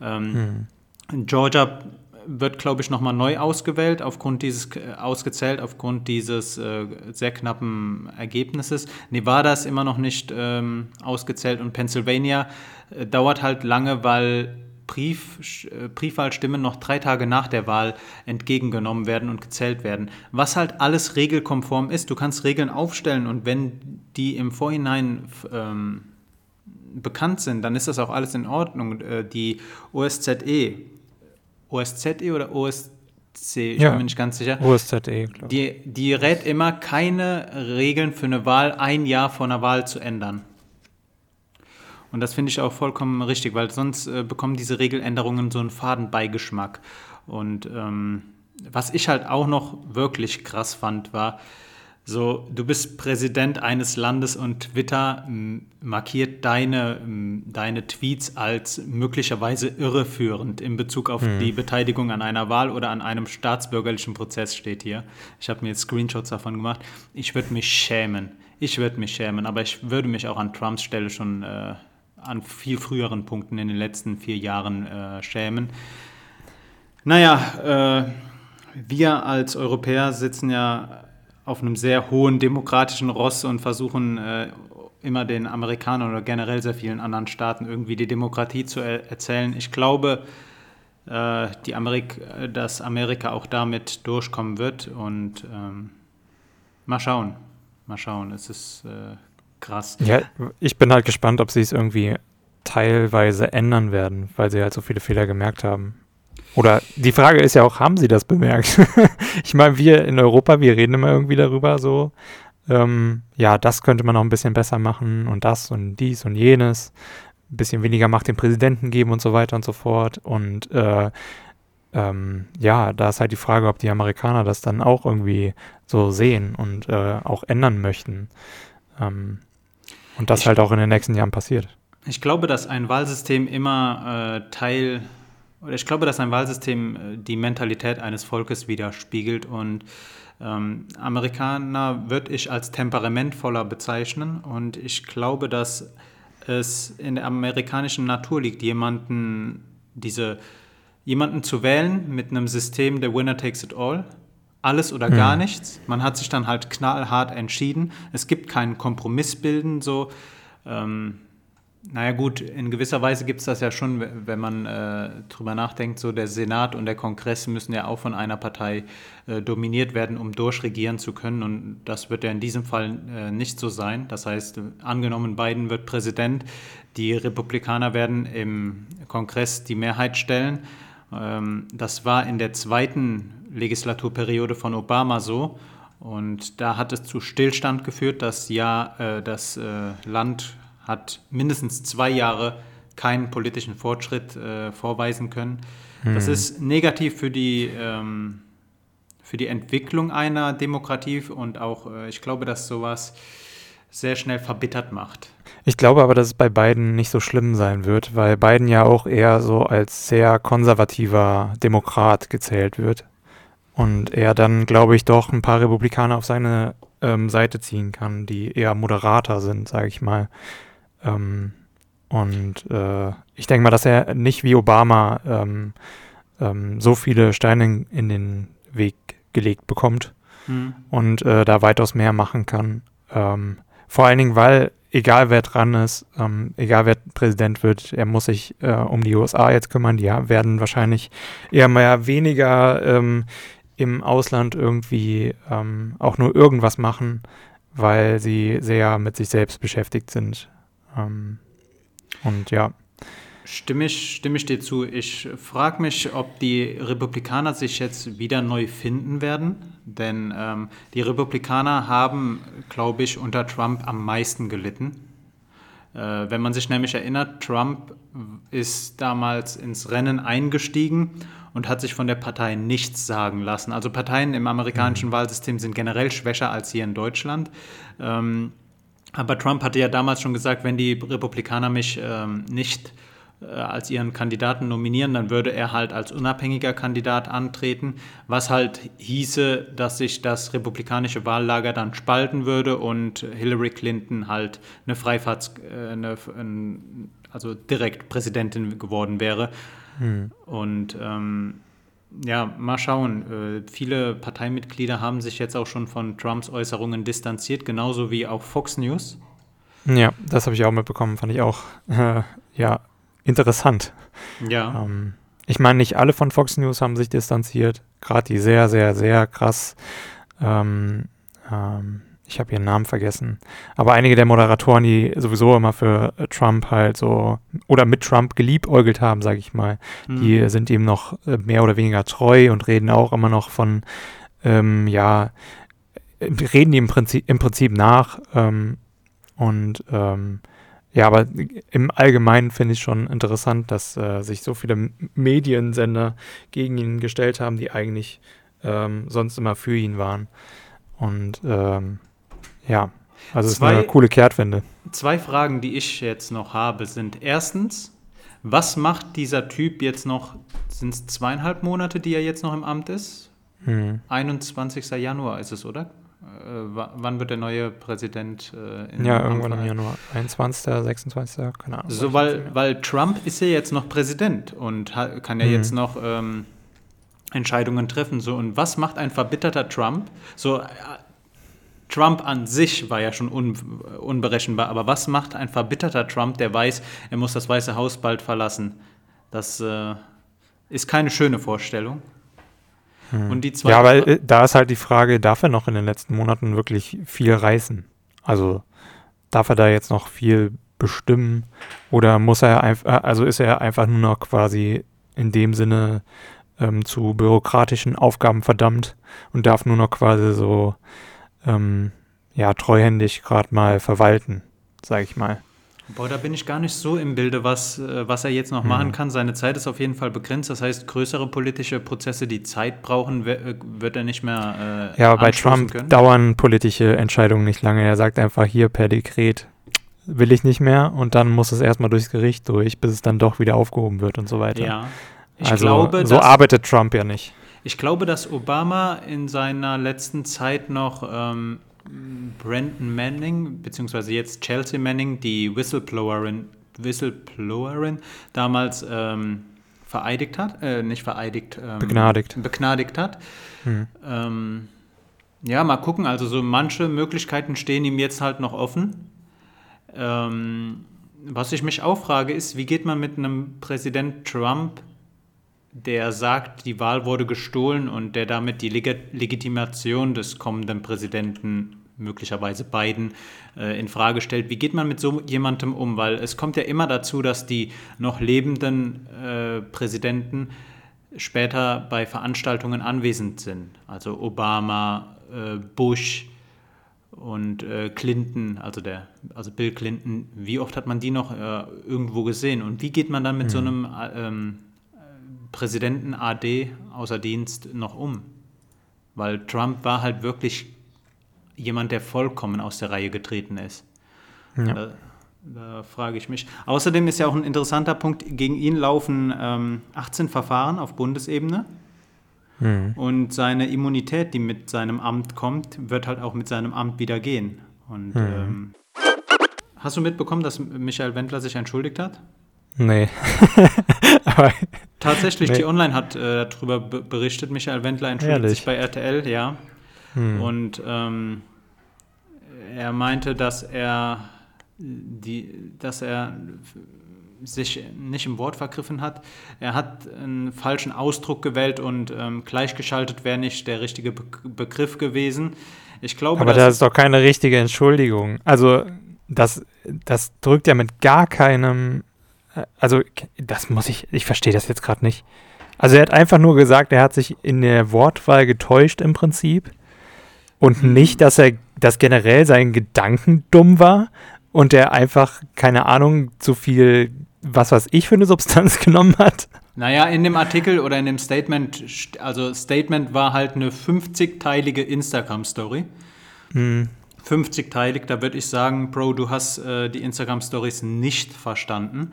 Ähm, hm. Georgia wird, glaube ich, nochmal neu ausgewählt, aufgrund dieses, äh, ausgezählt, aufgrund dieses äh, sehr knappen Ergebnisses. Nevada ist immer noch nicht ähm, ausgezählt und Pennsylvania äh, dauert halt lange, weil Brief, äh, Briefwahlstimmen noch drei Tage nach der Wahl entgegengenommen werden und gezählt werden. Was halt alles regelkonform ist. Du kannst Regeln aufstellen und wenn die im Vorhinein ähm, bekannt sind, dann ist das auch alles in Ordnung. Äh, die OSZE, OSZE oder OSC, ich ja. bin mir nicht ganz sicher. OSZE, glaube die, die rät immer, keine Regeln für eine Wahl ein Jahr vor einer Wahl zu ändern. Und das finde ich auch vollkommen richtig, weil sonst äh, bekommen diese Regeländerungen so einen Fadenbeigeschmack. Und ähm, was ich halt auch noch wirklich krass fand, war, so, du bist Präsident eines Landes und Twitter markiert deine, deine Tweets als möglicherweise irreführend in Bezug auf hm. die Beteiligung an einer Wahl oder an einem staatsbürgerlichen Prozess, steht hier. Ich habe mir jetzt Screenshots davon gemacht. Ich würde mich schämen. Ich würde mich schämen, aber ich würde mich auch an Trumps Stelle schon äh, an viel früheren Punkten in den letzten vier Jahren äh, schämen. Naja, äh, wir als Europäer sitzen ja auf einem sehr hohen demokratischen Ross und versuchen äh, immer den Amerikanern oder generell sehr vielen anderen Staaten irgendwie die Demokratie zu er erzählen. Ich glaube, äh, die Amerik dass Amerika auch damit durchkommen wird und ähm, mal schauen. Mal schauen, es ist äh, krass. Ja, ich bin halt gespannt, ob sie es irgendwie teilweise ändern werden, weil sie halt so viele Fehler gemerkt haben. Oder die Frage ist ja auch, haben sie das bemerkt? *laughs* ich meine, wir in Europa, wir reden immer irgendwie darüber so, ähm, ja, das könnte man noch ein bisschen besser machen und das und dies und jenes, ein bisschen weniger Macht dem Präsidenten geben und so weiter und so fort. Und äh, ähm, ja, da ist halt die Frage, ob die Amerikaner das dann auch irgendwie so sehen und äh, auch ändern möchten. Ähm, und das ich, halt auch in den nächsten Jahren passiert. Ich glaube, dass ein Wahlsystem immer äh, Teil ich glaube, dass ein Wahlsystem äh, die Mentalität eines Volkes widerspiegelt und ähm, Amerikaner würde ich als temperamentvoller bezeichnen und ich glaube, dass es in der amerikanischen Natur liegt, jemanden diese jemanden zu wählen mit einem System der Winner takes it all. Alles oder gar hm. nichts. Man hat sich dann halt knallhart entschieden. Es gibt keinen Kompromissbilden, so ähm, naja gut, in gewisser Weise gibt es das ja schon, wenn man äh, drüber nachdenkt, so der Senat und der Kongress müssen ja auch von einer Partei äh, dominiert werden, um durchregieren zu können. Und das wird ja in diesem Fall äh, nicht so sein. Das heißt, angenommen, Biden wird Präsident, die Republikaner werden im Kongress die Mehrheit stellen. Ähm, das war in der zweiten Legislaturperiode von Obama so. Und da hat es zu Stillstand geführt, dass ja äh, das äh, Land hat mindestens zwei Jahre keinen politischen Fortschritt äh, vorweisen können. Hm. Das ist negativ für die, ähm, für die Entwicklung einer Demokratie und auch, äh, ich glaube, dass sowas sehr schnell verbittert macht. Ich glaube aber, dass es bei Biden nicht so schlimm sein wird, weil Biden ja auch eher so als sehr konservativer Demokrat gezählt wird. Und er dann, glaube ich, doch ein paar Republikaner auf seine ähm, Seite ziehen kann, die eher moderater sind, sage ich mal. Ähm, und äh, ich denke mal, dass er nicht wie Obama ähm, ähm so viele Steine in den Weg gelegt bekommt mhm. und äh, da weitaus mehr machen kann. Ähm, vor allen Dingen, weil egal wer dran ist, ähm, egal wer Präsident wird, er muss sich äh, um die USA jetzt kümmern. Die werden wahrscheinlich eher mal weniger ähm, im Ausland irgendwie auch nur irgendwas machen, weil sie sehr mit sich selbst beschäftigt sind. Ähm, und ja. Stimme ich, stimme ich dir zu. Ich frage mich, ob die Republikaner sich jetzt wieder neu finden werden. Denn ähm, die Republikaner haben, glaube ich, unter Trump am meisten gelitten. Äh, wenn man sich nämlich erinnert, Trump ist damals ins Rennen eingestiegen und hat sich von der Partei nichts sagen lassen. Also Parteien im amerikanischen mhm. Wahlsystem sind generell schwächer als hier in Deutschland. Ähm, aber Trump hatte ja damals schon gesagt, wenn die Republikaner mich ähm, nicht äh, als ihren Kandidaten nominieren, dann würde er halt als unabhängiger Kandidat antreten, was halt hieße, dass sich das republikanische Wahllager dann spalten würde und Hillary Clinton halt eine Freifahrts, äh, eine, also direkt Präsidentin geworden wäre. Hm. Und ähm, ja, mal schauen. Äh, viele Parteimitglieder haben sich jetzt auch schon von Trumps Äußerungen distanziert, genauso wie auch Fox News. Ja, das habe ich auch mitbekommen, fand ich auch äh, ja interessant. Ja. Ähm, ich meine, nicht alle von Fox News haben sich distanziert. Gerade die sehr, sehr, sehr krass. Ähm, ähm, ich habe ihren Namen vergessen. Aber einige der Moderatoren, die sowieso immer für Trump halt so oder mit Trump geliebäugelt haben, sage ich mal, mhm. die sind ihm noch äh, mehr oder weniger treu und reden auch immer noch von, ähm, ja, reden die im Prinzip, im Prinzip nach. Ähm, und ähm, ja, aber im Allgemeinen finde ich schon interessant, dass äh, sich so viele Mediensender gegen ihn gestellt haben, die eigentlich ähm, sonst immer für ihn waren. Und ähm, ja, also es ist eine coole Kehrtwende. Zwei Fragen, die ich jetzt noch habe, sind erstens, was macht dieser Typ jetzt noch, sind es zweieinhalb Monate, die er jetzt noch im Amt ist? Hm. 21. Januar ist es, oder? Äh, wann wird der neue Präsident äh, in Ja, irgendwann im Januar. 21., 26., keine Ahnung. So, weil, weil Trump ist ja jetzt noch Präsident und kann ja mhm. jetzt noch ähm, Entscheidungen treffen. So, und was macht ein verbitterter Trump? So, äh, Trump an sich war ja schon un, unberechenbar, aber was macht ein verbitterter Trump, der weiß, er muss das Weiße Haus bald verlassen? Das äh, ist keine schöne Vorstellung. Hm. Und die zweite ja, weil äh, da ist halt die Frage, darf er noch in den letzten Monaten wirklich viel reißen? Also darf er da jetzt noch viel bestimmen oder muss er einfach, äh, also ist er einfach nur noch quasi in dem Sinne ähm, zu bürokratischen Aufgaben verdammt und darf nur noch quasi so ähm, ja treuhändig gerade mal verwalten, sage ich mal. Boah, da bin ich gar nicht so im Bilde, was, äh, was er jetzt noch mhm. machen kann. Seine Zeit ist auf jeden Fall begrenzt. Das heißt, größere politische Prozesse, die Zeit brauchen, äh, wird er nicht mehr. Äh, ja, bei Trump können. dauern politische Entscheidungen nicht lange. Er sagt einfach hier per Dekret will ich nicht mehr und dann muss es erstmal durchs Gericht durch, bis es dann doch wieder aufgehoben wird und so weiter. Ja. Ich also glaube, so arbeitet Trump ja nicht. Ich glaube, dass Obama in seiner letzten Zeit noch ähm, Brandon Manning, beziehungsweise jetzt Chelsea Manning, die Whistleblowerin, Whistleblowerin damals ähm, vereidigt hat, äh, nicht vereidigt, ähm, begnadigt. begnadigt hat. Hm. Ähm, ja, mal gucken, also so manche Möglichkeiten stehen ihm jetzt halt noch offen. Ähm, was ich mich auch frage, ist, wie geht man mit einem Präsident Trump der sagt, die Wahl wurde gestohlen und der damit die Leg Legitimation des kommenden Präsidenten möglicherweise Biden äh, in Frage stellt. Wie geht man mit so jemandem um? Weil es kommt ja immer dazu, dass die noch lebenden äh, Präsidenten später bei Veranstaltungen anwesend sind. Also Obama, äh, Bush und äh, Clinton, also der, also Bill Clinton. Wie oft hat man die noch äh, irgendwo gesehen? Und wie geht man dann mit mhm. so einem ähm, Präsidenten AD außer Dienst noch um? weil Trump war halt wirklich jemand, der vollkommen aus der Reihe getreten ist. Ja. Da, da, frage ich mich. Außerdem ist ja auch ein interessanter Punkt, gegen ihn laufen ähm, 18 Verfahren auf Bundesebene. Mhm. Und seine Immunität, die mit seinem Amt kommt, wird halt auch mit seinem Amt wieder gehen. Und mhm. ähm, hast du mitbekommen, dass Michael Wendler sich entschuldigt hat? Nee. *laughs* Tatsächlich, nee. die Online hat äh, darüber berichtet, Michael Wendler entschuldigt Ehrlich? sich bei RTL, ja. Hm. Und ähm, er meinte, dass er die, dass er sich nicht im Wort vergriffen hat. Er hat einen falschen Ausdruck gewählt und ähm, gleichgeschaltet wäre nicht der richtige Be Begriff gewesen. Ich glaube, Aber das ist doch keine richtige Entschuldigung. Also das, das drückt ja mit gar keinem, also das muss ich, ich verstehe das jetzt gerade nicht. Also er hat einfach nur gesagt, er hat sich in der Wortwahl getäuscht im Prinzip und mhm. nicht, dass er, dass generell sein Gedanken dumm war und er einfach, keine Ahnung, zu viel was weiß ich für eine Substanz *laughs* genommen hat. Naja, in dem Artikel oder in dem Statement, also Statement war halt eine 50-teilige Instagram-Story. Hm. 50-teilig, da würde ich sagen, Bro, du hast äh, die Instagram-Stories nicht verstanden.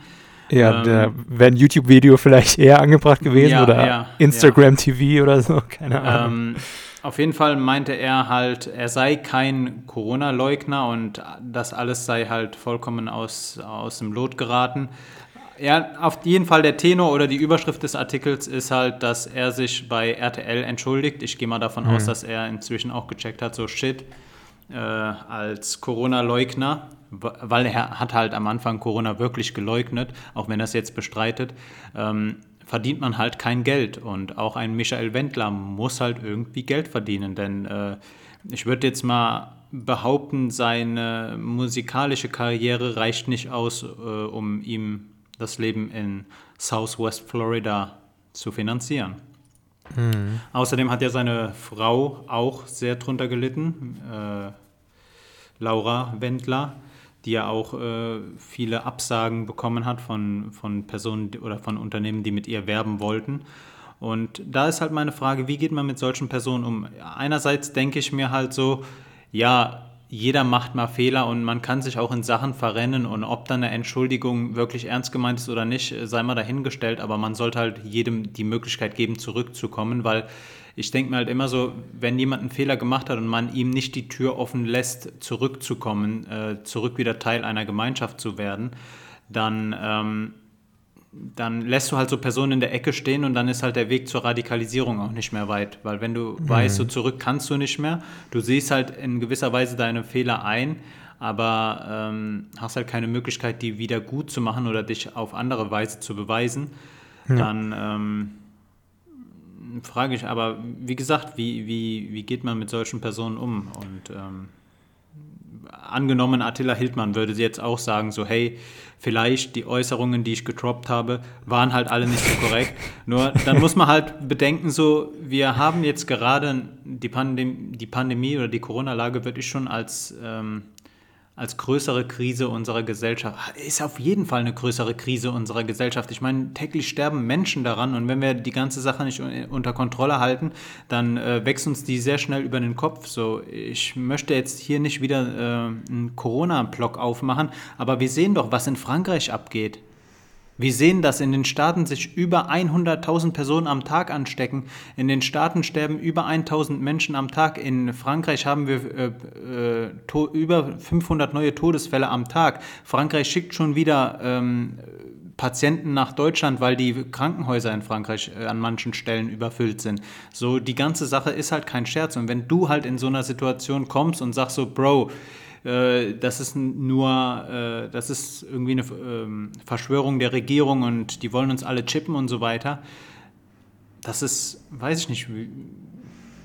Ja, ähm, da wäre ein YouTube-Video vielleicht eher angebracht gewesen ja, oder ja, Instagram ja. TV oder so, *laughs* keine Ahnung. Ähm, auf jeden Fall meinte er halt, er sei kein Corona-Leugner und das alles sei halt vollkommen aus, aus dem Lot geraten. Ja, auf jeden Fall der Tenor oder die Überschrift des Artikels ist halt, dass er sich bei RTL entschuldigt. Ich gehe mal davon mhm. aus, dass er inzwischen auch gecheckt hat, so shit, äh, als Corona-Leugner, weil er hat halt am Anfang Corona wirklich geleugnet, auch wenn er es jetzt bestreitet, ähm, verdient man halt kein Geld. Und auch ein Michael Wendler muss halt irgendwie Geld verdienen, denn äh, ich würde jetzt mal behaupten, seine musikalische Karriere reicht nicht aus, äh, um ihm das Leben in Southwest Florida zu finanzieren. Mhm. Außerdem hat ja seine Frau auch sehr drunter gelitten, äh, Laura Wendler, die ja auch äh, viele Absagen bekommen hat von, von Personen oder von Unternehmen, die mit ihr werben wollten. Und da ist halt meine Frage, wie geht man mit solchen Personen um? Einerseits denke ich mir halt so, ja, jeder macht mal Fehler und man kann sich auch in Sachen verrennen und ob dann eine Entschuldigung wirklich ernst gemeint ist oder nicht, sei mal dahingestellt, aber man sollte halt jedem die Möglichkeit geben, zurückzukommen, weil ich denke mir halt immer so, wenn jemand einen Fehler gemacht hat und man ihm nicht die Tür offen lässt, zurückzukommen, äh, zurück wieder Teil einer Gemeinschaft zu werden, dann ähm, dann lässt du halt so Personen in der Ecke stehen und dann ist halt der Weg zur Radikalisierung auch nicht mehr weit. Weil wenn du mhm. weißt, so zurück kannst du nicht mehr, du siehst halt in gewisser Weise deine Fehler ein, aber ähm, hast halt keine Möglichkeit, die wieder gut zu machen oder dich auf andere Weise zu beweisen, ja. dann ähm, frage ich aber, wie gesagt, wie, wie, wie geht man mit solchen Personen um? Und ähm, angenommen, Attila Hildmann würde jetzt auch sagen, so hey, vielleicht die Äußerungen, die ich getroppt habe, waren halt alle nicht so korrekt. *laughs* Nur dann muss man halt bedenken, so wir haben jetzt gerade die, Pandem die Pandemie oder die Corona-Lage, würde ich schon als ähm, als größere Krise unserer Gesellschaft. Ist auf jeden Fall eine größere Krise unserer Gesellschaft. Ich meine, täglich sterben Menschen daran und wenn wir die ganze Sache nicht unter Kontrolle halten, dann äh, wächst uns die sehr schnell über den Kopf. So, ich möchte jetzt hier nicht wieder äh, einen Corona-Block aufmachen, aber wir sehen doch, was in Frankreich abgeht. Wir sehen, dass in den Staaten sich über 100.000 Personen am Tag anstecken. In den Staaten sterben über 1.000 Menschen am Tag. In Frankreich haben wir äh, äh, über 500 neue Todesfälle am Tag. Frankreich schickt schon wieder ähm, Patienten nach Deutschland, weil die Krankenhäuser in Frankreich äh, an manchen Stellen überfüllt sind. So, die ganze Sache ist halt kein Scherz. Und wenn du halt in so einer Situation kommst und sagst so, Bro, das ist nur, äh, das ist irgendwie eine ähm, Verschwörung der Regierung und die wollen uns alle chippen und so weiter. Das ist, weiß ich nicht,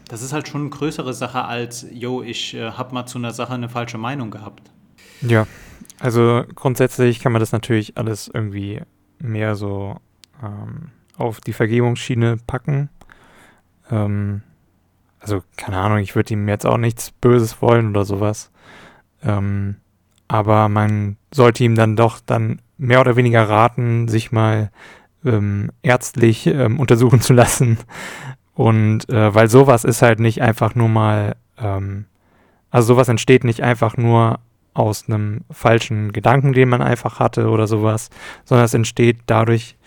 das ist halt schon eine größere Sache als, yo, ich äh, habe mal zu einer Sache eine falsche Meinung gehabt. Ja, also grundsätzlich kann man das natürlich alles irgendwie mehr so ähm, auf die Vergebungsschiene packen. Ähm, also keine Ahnung, ich würde ihm jetzt auch nichts Böses wollen oder sowas. Ähm, aber man sollte ihm dann doch dann mehr oder weniger raten, sich mal ähm, ärztlich ähm, untersuchen zu lassen Und äh, weil sowas ist halt nicht einfach nur mal, ähm, also sowas entsteht nicht einfach nur aus einem falschen Gedanken, den man einfach hatte oder sowas, sondern es entsteht dadurch,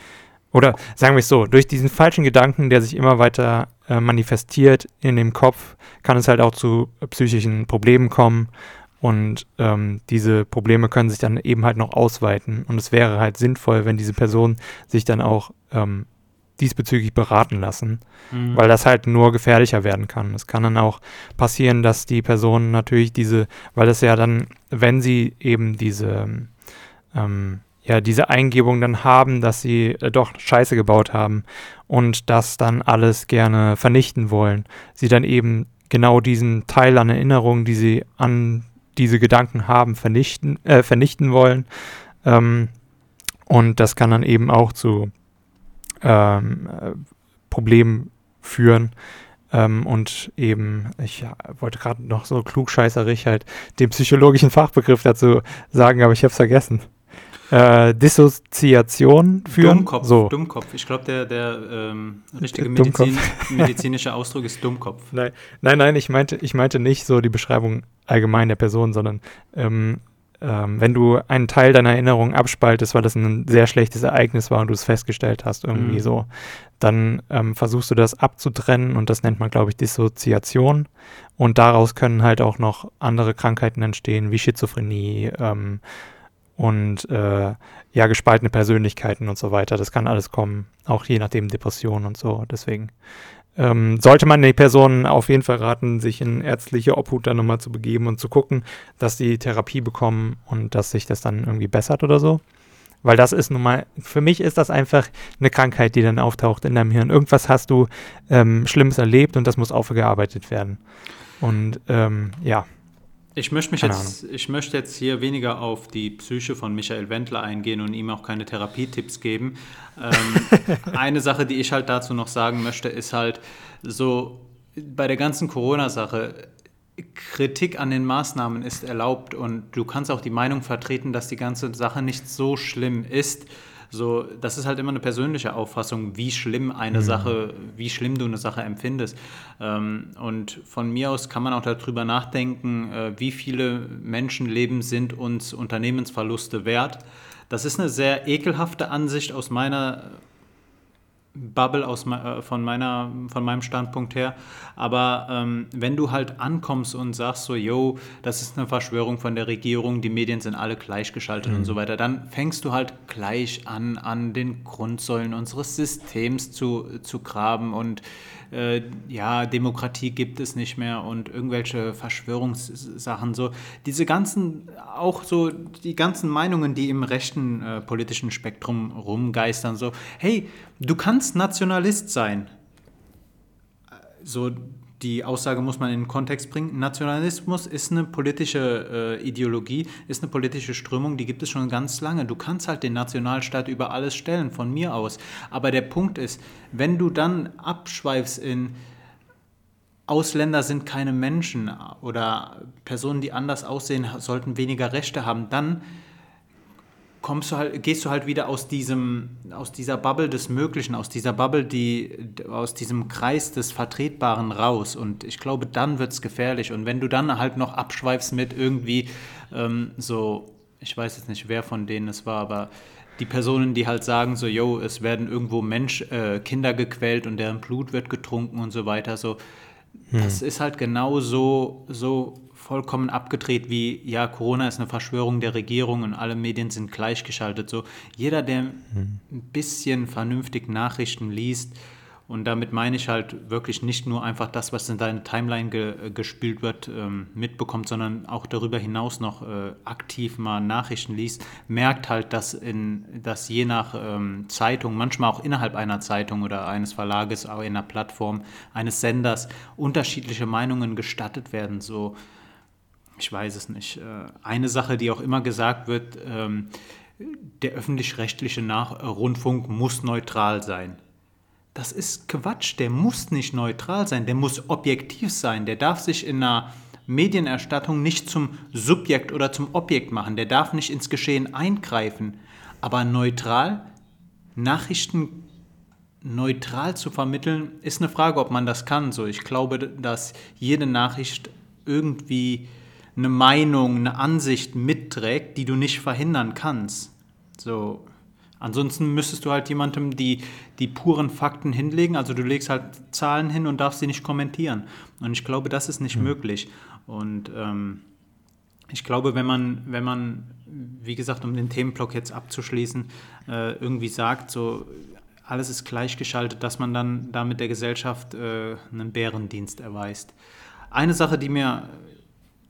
oder sagen wir es so, durch diesen falschen Gedanken, der sich immer weiter äh, manifestiert in dem Kopf, kann es halt auch zu psychischen Problemen kommen. Und ähm, diese Probleme können sich dann eben halt noch ausweiten. Und es wäre halt sinnvoll, wenn diese Person sich dann auch ähm, diesbezüglich beraten lassen, mhm. weil das halt nur gefährlicher werden kann. Es kann dann auch passieren, dass die Person natürlich diese, weil es ja dann, wenn sie eben diese, ähm, ja, diese Eingebung dann haben, dass sie äh, doch Scheiße gebaut haben und das dann alles gerne vernichten wollen, sie dann eben genau diesen Teil an Erinnerungen, die sie an diese Gedanken haben, vernichten, äh, vernichten wollen. Ähm, und das kann dann eben auch zu ähm, äh, Problemen führen. Ähm, und eben, ich ja, wollte gerade noch so klugscheißerig halt den psychologischen Fachbegriff dazu sagen, aber ich habe es vergessen. Äh, Dissoziation führen. Dummkopf, so. Dummkopf. Ich glaube, der, der ähm, richtige Medizin, *laughs* medizinische Ausdruck ist Dummkopf. Nein, nein, nein, ich meinte, ich meinte nicht so die Beschreibung allgemein der Person, sondern ähm, ähm, wenn du einen Teil deiner Erinnerung abspaltest, weil das ein sehr schlechtes Ereignis war und du es festgestellt hast, irgendwie mhm. so, dann ähm, versuchst du das abzutrennen und das nennt man, glaube ich, Dissoziation. Und daraus können halt auch noch andere Krankheiten entstehen, wie Schizophrenie ähm, und äh, ja, gespaltene Persönlichkeiten und so weiter. Das kann alles kommen, auch je nachdem Depression und so. Deswegen ähm, sollte man die Person auf jeden Fall raten, sich in ärztliche Obhut dann nochmal zu begeben und zu gucken, dass die Therapie bekommen und dass sich das dann irgendwie bessert oder so. Weil das ist nun mal, für mich ist das einfach eine Krankheit, die dann auftaucht in deinem Hirn. Irgendwas hast du ähm, Schlimmes erlebt und das muss aufgearbeitet werden. Und ähm, ja. Ich möchte, mich jetzt, ich möchte jetzt hier weniger auf die Psyche von Michael Wendler eingehen und ihm auch keine Therapietipps geben. Ähm, *laughs* eine Sache, die ich halt dazu noch sagen möchte, ist halt so bei der ganzen Corona-Sache, Kritik an den Maßnahmen ist erlaubt und du kannst auch die Meinung vertreten, dass die ganze Sache nicht so schlimm ist. So, das ist halt immer eine persönliche Auffassung, wie schlimm eine mhm. Sache, wie schlimm du eine Sache empfindest. Ähm, und von mir aus kann man auch darüber nachdenken, äh, wie viele Menschenleben sind uns Unternehmensverluste wert. Das ist eine sehr ekelhafte Ansicht aus meiner Bubble aus, äh, von, meiner, von meinem Standpunkt her. Aber ähm, wenn du halt ankommst und sagst so, yo, das ist eine Verschwörung von der Regierung, die Medien sind alle gleichgeschaltet mhm. und so weiter, dann fängst du halt gleich an, an den Grundsäulen unseres Systems zu, zu graben und äh, ja, Demokratie gibt es nicht mehr und irgendwelche Verschwörungssachen so. Diese ganzen, auch so die ganzen Meinungen, die im rechten äh, politischen Spektrum rumgeistern, so, hey, du kannst Nationalist sein. So, die Aussage muss man in den Kontext bringen. Nationalismus ist eine politische äh, Ideologie, ist eine politische Strömung, die gibt es schon ganz lange. Du kannst halt den Nationalstaat über alles stellen, von mir aus. Aber der Punkt ist, wenn du dann abschweifst in Ausländer sind keine Menschen oder Personen, die anders aussehen, sollten weniger Rechte haben, dann kommst du halt, gehst du halt wieder aus diesem, aus dieser Bubble des Möglichen, aus dieser Bubble, die, aus diesem Kreis des Vertretbaren raus. Und ich glaube, dann wird es gefährlich. Und wenn du dann halt noch abschweifst mit irgendwie ähm, so, ich weiß jetzt nicht, wer von denen es war, aber die Personen, die halt sagen so, yo, es werden irgendwo Mensch, äh, Kinder gequält und deren Blut wird getrunken und so weiter, so, hm. das ist halt genau so, so vollkommen abgedreht wie, ja, Corona ist eine Verschwörung der Regierung und alle Medien sind gleichgeschaltet. So, jeder, der ein bisschen vernünftig Nachrichten liest, und damit meine ich halt wirklich nicht nur einfach das, was in deine Timeline ge gespielt wird, ähm, mitbekommt, sondern auch darüber hinaus noch äh, aktiv mal Nachrichten liest, merkt halt, dass, in, dass je nach ähm, Zeitung, manchmal auch innerhalb einer Zeitung oder eines Verlages, auch in einer Plattform, eines Senders, unterschiedliche Meinungen gestattet werden. So, ich weiß es nicht. Äh, eine Sache, die auch immer gesagt wird, ähm, der öffentlich-rechtliche Rundfunk muss neutral sein. Das ist Quatsch, der muss nicht neutral sein, der muss objektiv sein, der darf sich in einer Medienerstattung nicht zum Subjekt oder zum Objekt machen, der darf nicht ins Geschehen eingreifen, aber neutral, Nachrichten neutral zu vermitteln, ist eine Frage, ob man das kann. So, ich glaube, dass jede Nachricht irgendwie eine Meinung, eine Ansicht mitträgt, die du nicht verhindern kannst. So, ansonsten müsstest du halt jemandem die, die puren Fakten hinlegen. Also du legst halt Zahlen hin und darfst sie nicht kommentieren. Und ich glaube, das ist nicht mhm. möglich. Und ähm, ich glaube, wenn man, wenn man, wie gesagt, um den Themenblock jetzt abzuschließen, äh, irgendwie sagt, so alles ist gleichgeschaltet, dass man dann damit der Gesellschaft äh, einen Bärendienst erweist. Eine Sache, die mir,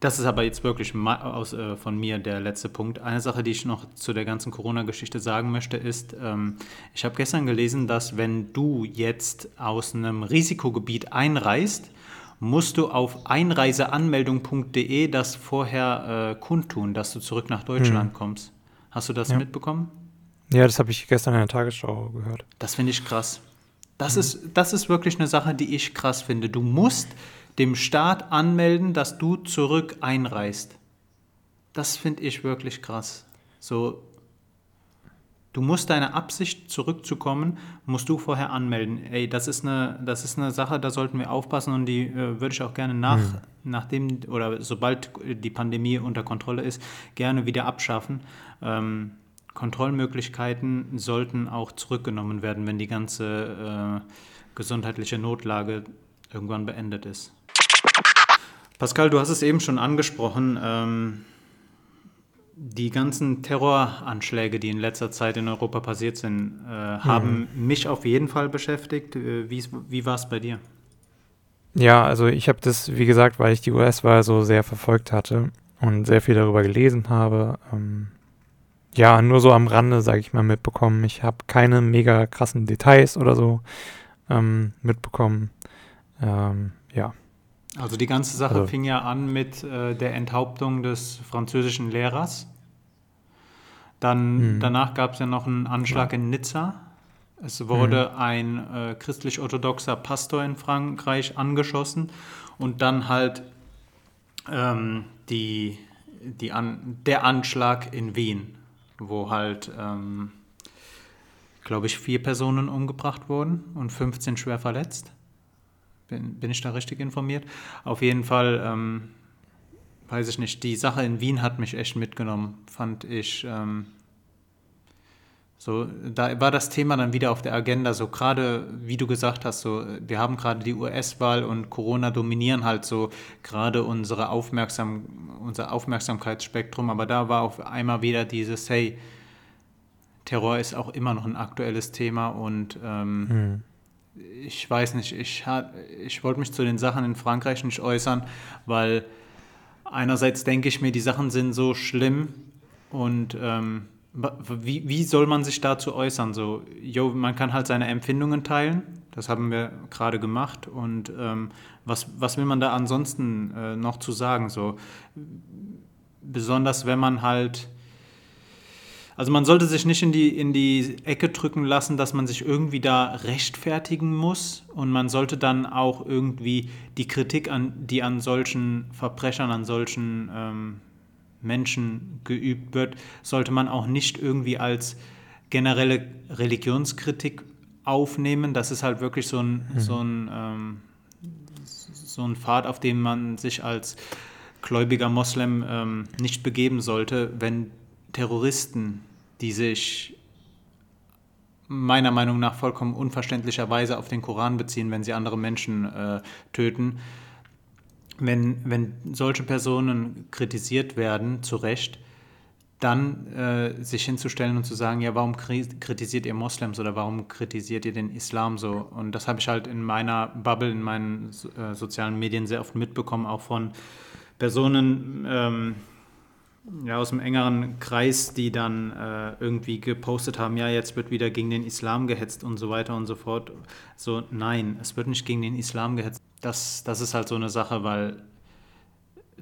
das ist aber jetzt wirklich aus, äh, von mir der letzte Punkt, eine Sache, die ich noch zu der ganzen Corona-Geschichte sagen möchte, ist, ähm, ich habe gestern gelesen, dass wenn du jetzt aus einem Risikogebiet einreist, musst du auf einreiseanmeldung.de das vorher äh, kundtun, dass du zurück nach Deutschland hm. kommst. Hast du das ja. mitbekommen? Ja, das habe ich gestern in der Tagesschau gehört. Das finde ich krass. Das, mhm. ist, das ist wirklich eine Sache, die ich krass finde. Du musst dem Staat anmelden, dass du zurück einreist. Das finde ich wirklich krass. So, du musst deine Absicht zurückzukommen, musst du vorher anmelden. Ey, das ist eine, das ist eine Sache, da sollten wir aufpassen und die äh, würde ich auch gerne nach, mhm. nachdem oder sobald die Pandemie unter Kontrolle ist, gerne wieder abschaffen. Ähm, Kontrollmöglichkeiten sollten auch zurückgenommen werden, wenn die ganze äh, gesundheitliche Notlage irgendwann beendet ist. Pascal, du hast es eben schon angesprochen. Ähm, die ganzen Terroranschläge, die in letzter Zeit in Europa passiert sind, äh, haben mhm. mich auf jeden Fall beschäftigt. Äh, wie, wie war es bei dir? Ja, also ich habe das, wie gesagt, weil ich die US-Wahl so sehr verfolgt hatte und sehr viel darüber gelesen habe, ähm, ja, nur so am Rande, sage ich mal, mitbekommen. Ich habe keine mega krassen Details oder so ähm, mitbekommen. Ähm, ja. Also die ganze Sache also, fing ja an mit äh, der Enthauptung des französischen Lehrers. Dann, mh. danach gab es ja noch einen Anschlag ja. in Nizza. Es wurde mhm. ein äh, christlich-orthodoxer Pastor in Frankreich angeschossen und dann halt ähm, die, die an, der Anschlag in Wien wo halt, ähm, glaube ich, vier Personen umgebracht wurden und 15 schwer verletzt. Bin, bin ich da richtig informiert? Auf jeden Fall, ähm, weiß ich nicht, die Sache in Wien hat mich echt mitgenommen, fand ich. Ähm, so, da war das Thema dann wieder auf der Agenda, so gerade, wie du gesagt hast, so, wir haben gerade die US-Wahl und Corona dominieren halt so gerade unsere Aufmerksam, unser Aufmerksamkeitsspektrum, aber da war auf einmal wieder dieses, hey, Terror ist auch immer noch ein aktuelles Thema und ähm, hm. Ich weiß nicht, ich, ich wollte mich zu den Sachen in Frankreich nicht äußern, weil einerseits denke ich mir, die Sachen sind so schlimm und ähm, wie, wie soll man sich dazu äußern? So, yo, man kann halt seine Empfindungen teilen, das haben wir gerade gemacht. Und ähm, was, was will man da ansonsten äh, noch zu sagen? So, besonders wenn man halt. Also man sollte sich nicht in die, in die Ecke drücken lassen, dass man sich irgendwie da rechtfertigen muss. Und man sollte dann auch irgendwie die Kritik, an, die an solchen Verbrechern, an solchen ähm, Menschen geübt wird, sollte man auch nicht irgendwie als generelle Religionskritik aufnehmen. Das ist halt wirklich so ein, mhm. so ein, ähm, so ein Pfad, auf dem man sich als gläubiger Moslem ähm, nicht begeben sollte, wenn Terroristen, die sich meiner Meinung nach vollkommen unverständlicherweise auf den Koran beziehen, wenn sie andere Menschen äh, töten, wenn, wenn solche Personen kritisiert werden, zu Recht, dann äh, sich hinzustellen und zu sagen, ja, warum kritisiert ihr Moslems oder warum kritisiert ihr den Islam so? Und das habe ich halt in meiner Bubble, in meinen äh, sozialen Medien sehr oft mitbekommen, auch von Personen ähm, ja, aus dem engeren Kreis, die dann äh, irgendwie gepostet haben, ja, jetzt wird wieder gegen den Islam gehetzt und so weiter und so fort. So, nein, es wird nicht gegen den Islam gehetzt. Das, das ist halt so eine Sache, weil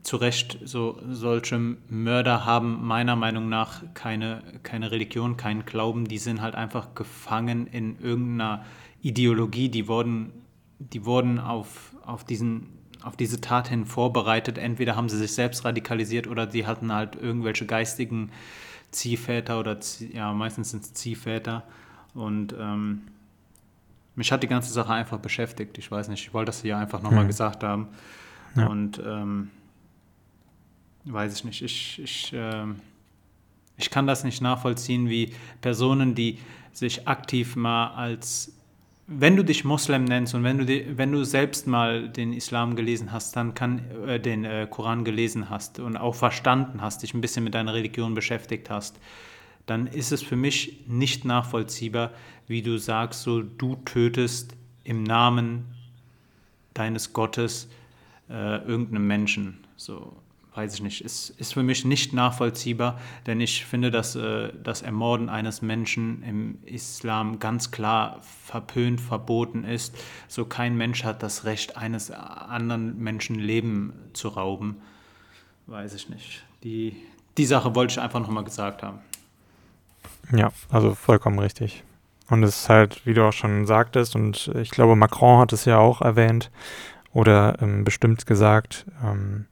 zu Recht so solche Mörder haben meiner Meinung nach keine, keine Religion, keinen Glauben, die sind halt einfach gefangen in irgendeiner Ideologie, die wurden, die wurden auf, auf, diesen, auf diese Tat hin vorbereitet. Entweder haben sie sich selbst radikalisiert oder sie hatten halt irgendwelche geistigen Ziehväter oder ja, meistens sind es Ziehväter. Und ähm, mich hat die ganze Sache einfach beschäftigt. Ich weiß nicht, ich wollte das hier einfach nochmal mhm. gesagt haben. Ja. Und ähm, weiß ich nicht, ich, ich, äh, ich kann das nicht nachvollziehen, wie Personen, die sich aktiv mal als wenn du dich Moslem nennst und wenn du, die, wenn du selbst mal den Islam gelesen hast, dann kann äh, den äh, Koran gelesen hast und auch verstanden hast, dich ein bisschen mit deiner Religion beschäftigt hast, dann ist es für mich nicht nachvollziehbar, wie du sagst, so du tötest im Namen deines Gottes äh, irgendeinem Menschen. So, weiß ich nicht, ist, ist für mich nicht nachvollziehbar, denn ich finde, dass äh, das Ermorden eines Menschen im Islam ganz klar verpönt, verboten ist. So kein Mensch hat das Recht, eines anderen Menschen Leben zu rauben. Weiß ich nicht. Die, die Sache wollte ich einfach nochmal gesagt haben. Ja, also vollkommen richtig. Und es ist halt, wie du auch schon sagtest, und ich glaube, Macron hat es ja auch erwähnt oder ähm, bestimmt gesagt, ähm,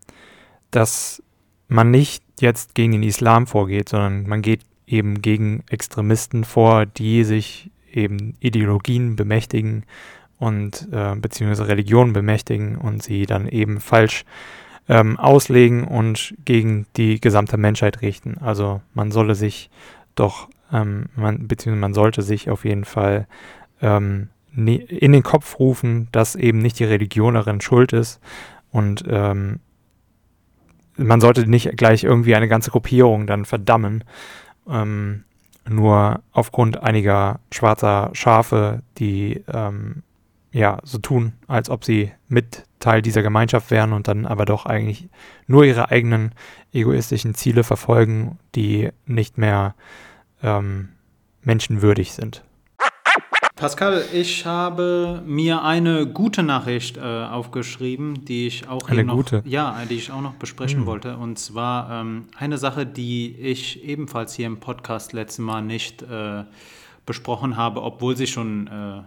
dass man nicht jetzt gegen den Islam vorgeht, sondern man geht eben gegen Extremisten vor, die sich eben Ideologien bemächtigen und äh, beziehungsweise Religionen bemächtigen und sie dann eben falsch ähm, auslegen und gegen die gesamte Menschheit richten. Also man solle sich doch, ähm, man, beziehungsweise man sollte sich auf jeden Fall ähm, in den Kopf rufen, dass eben nicht die Religion darin schuld ist und ähm, man sollte nicht gleich irgendwie eine ganze Gruppierung dann verdammen, ähm, nur aufgrund einiger schwarzer Schafe, die ähm, ja so tun, als ob sie mit Teil dieser Gemeinschaft wären und dann aber doch eigentlich nur ihre eigenen egoistischen Ziele verfolgen, die nicht mehr ähm, menschenwürdig sind. Pascal, ich habe mir eine gute Nachricht äh, aufgeschrieben, die ich auch eine noch, gute. ja, die ich auch noch besprechen hm. wollte. Und zwar ähm, eine Sache, die ich ebenfalls hier im Podcast letztes Mal nicht äh, besprochen habe, obwohl sie schon äh,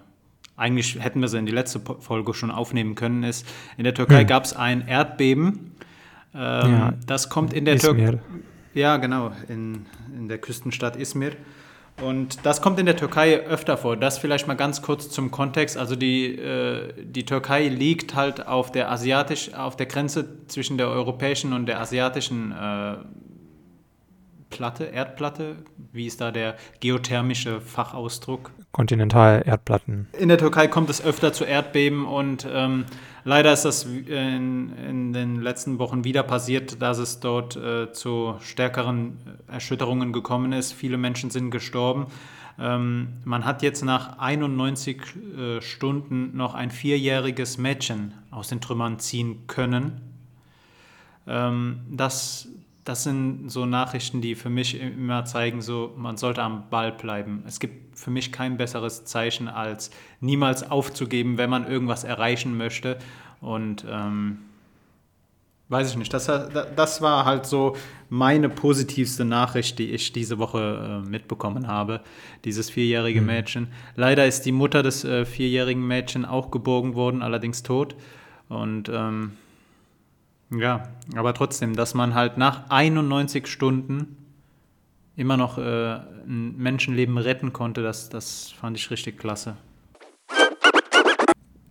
eigentlich hätten wir sie in die letzte Folge schon aufnehmen können, ist, in der Türkei hm. gab es ein Erdbeben. Ähm, ja, das kommt in der Türkei. Ja, genau, in, in der Küstenstadt Izmir. Und das kommt in der Türkei öfter vor. Das vielleicht mal ganz kurz zum Kontext. Also die, äh, die Türkei liegt halt auf der asiatisch, auf der Grenze zwischen der europäischen und der asiatischen äh, Platte, Erdplatte. Wie ist da der geothermische Fachausdruck? Kontinental-Erdplatten. In der Türkei kommt es öfter zu Erdbeben und ähm, leider ist das in, in, den letzten Wochen wieder passiert, dass es dort äh, zu stärkeren Erschütterungen gekommen ist. Viele Menschen sind gestorben. Ähm, man hat jetzt nach 91 äh, Stunden noch ein vierjähriges Mädchen aus den Trümmern ziehen können. Ähm, das das sind so Nachrichten, die für mich immer zeigen, so man sollte am Ball bleiben. Es gibt für mich kein besseres Zeichen, als niemals aufzugeben, wenn man irgendwas erreichen möchte. Und ähm, weiß ich nicht, das, das war halt so meine positivste Nachricht, die ich diese Woche äh, mitbekommen habe. Dieses vierjährige mhm. Mädchen. Leider ist die Mutter des äh, vierjährigen Mädchens auch geborgen worden, allerdings tot. Und ähm, ja, aber trotzdem, dass man halt nach 91 Stunden immer noch äh, ein Menschenleben retten konnte, das, das fand ich richtig klasse.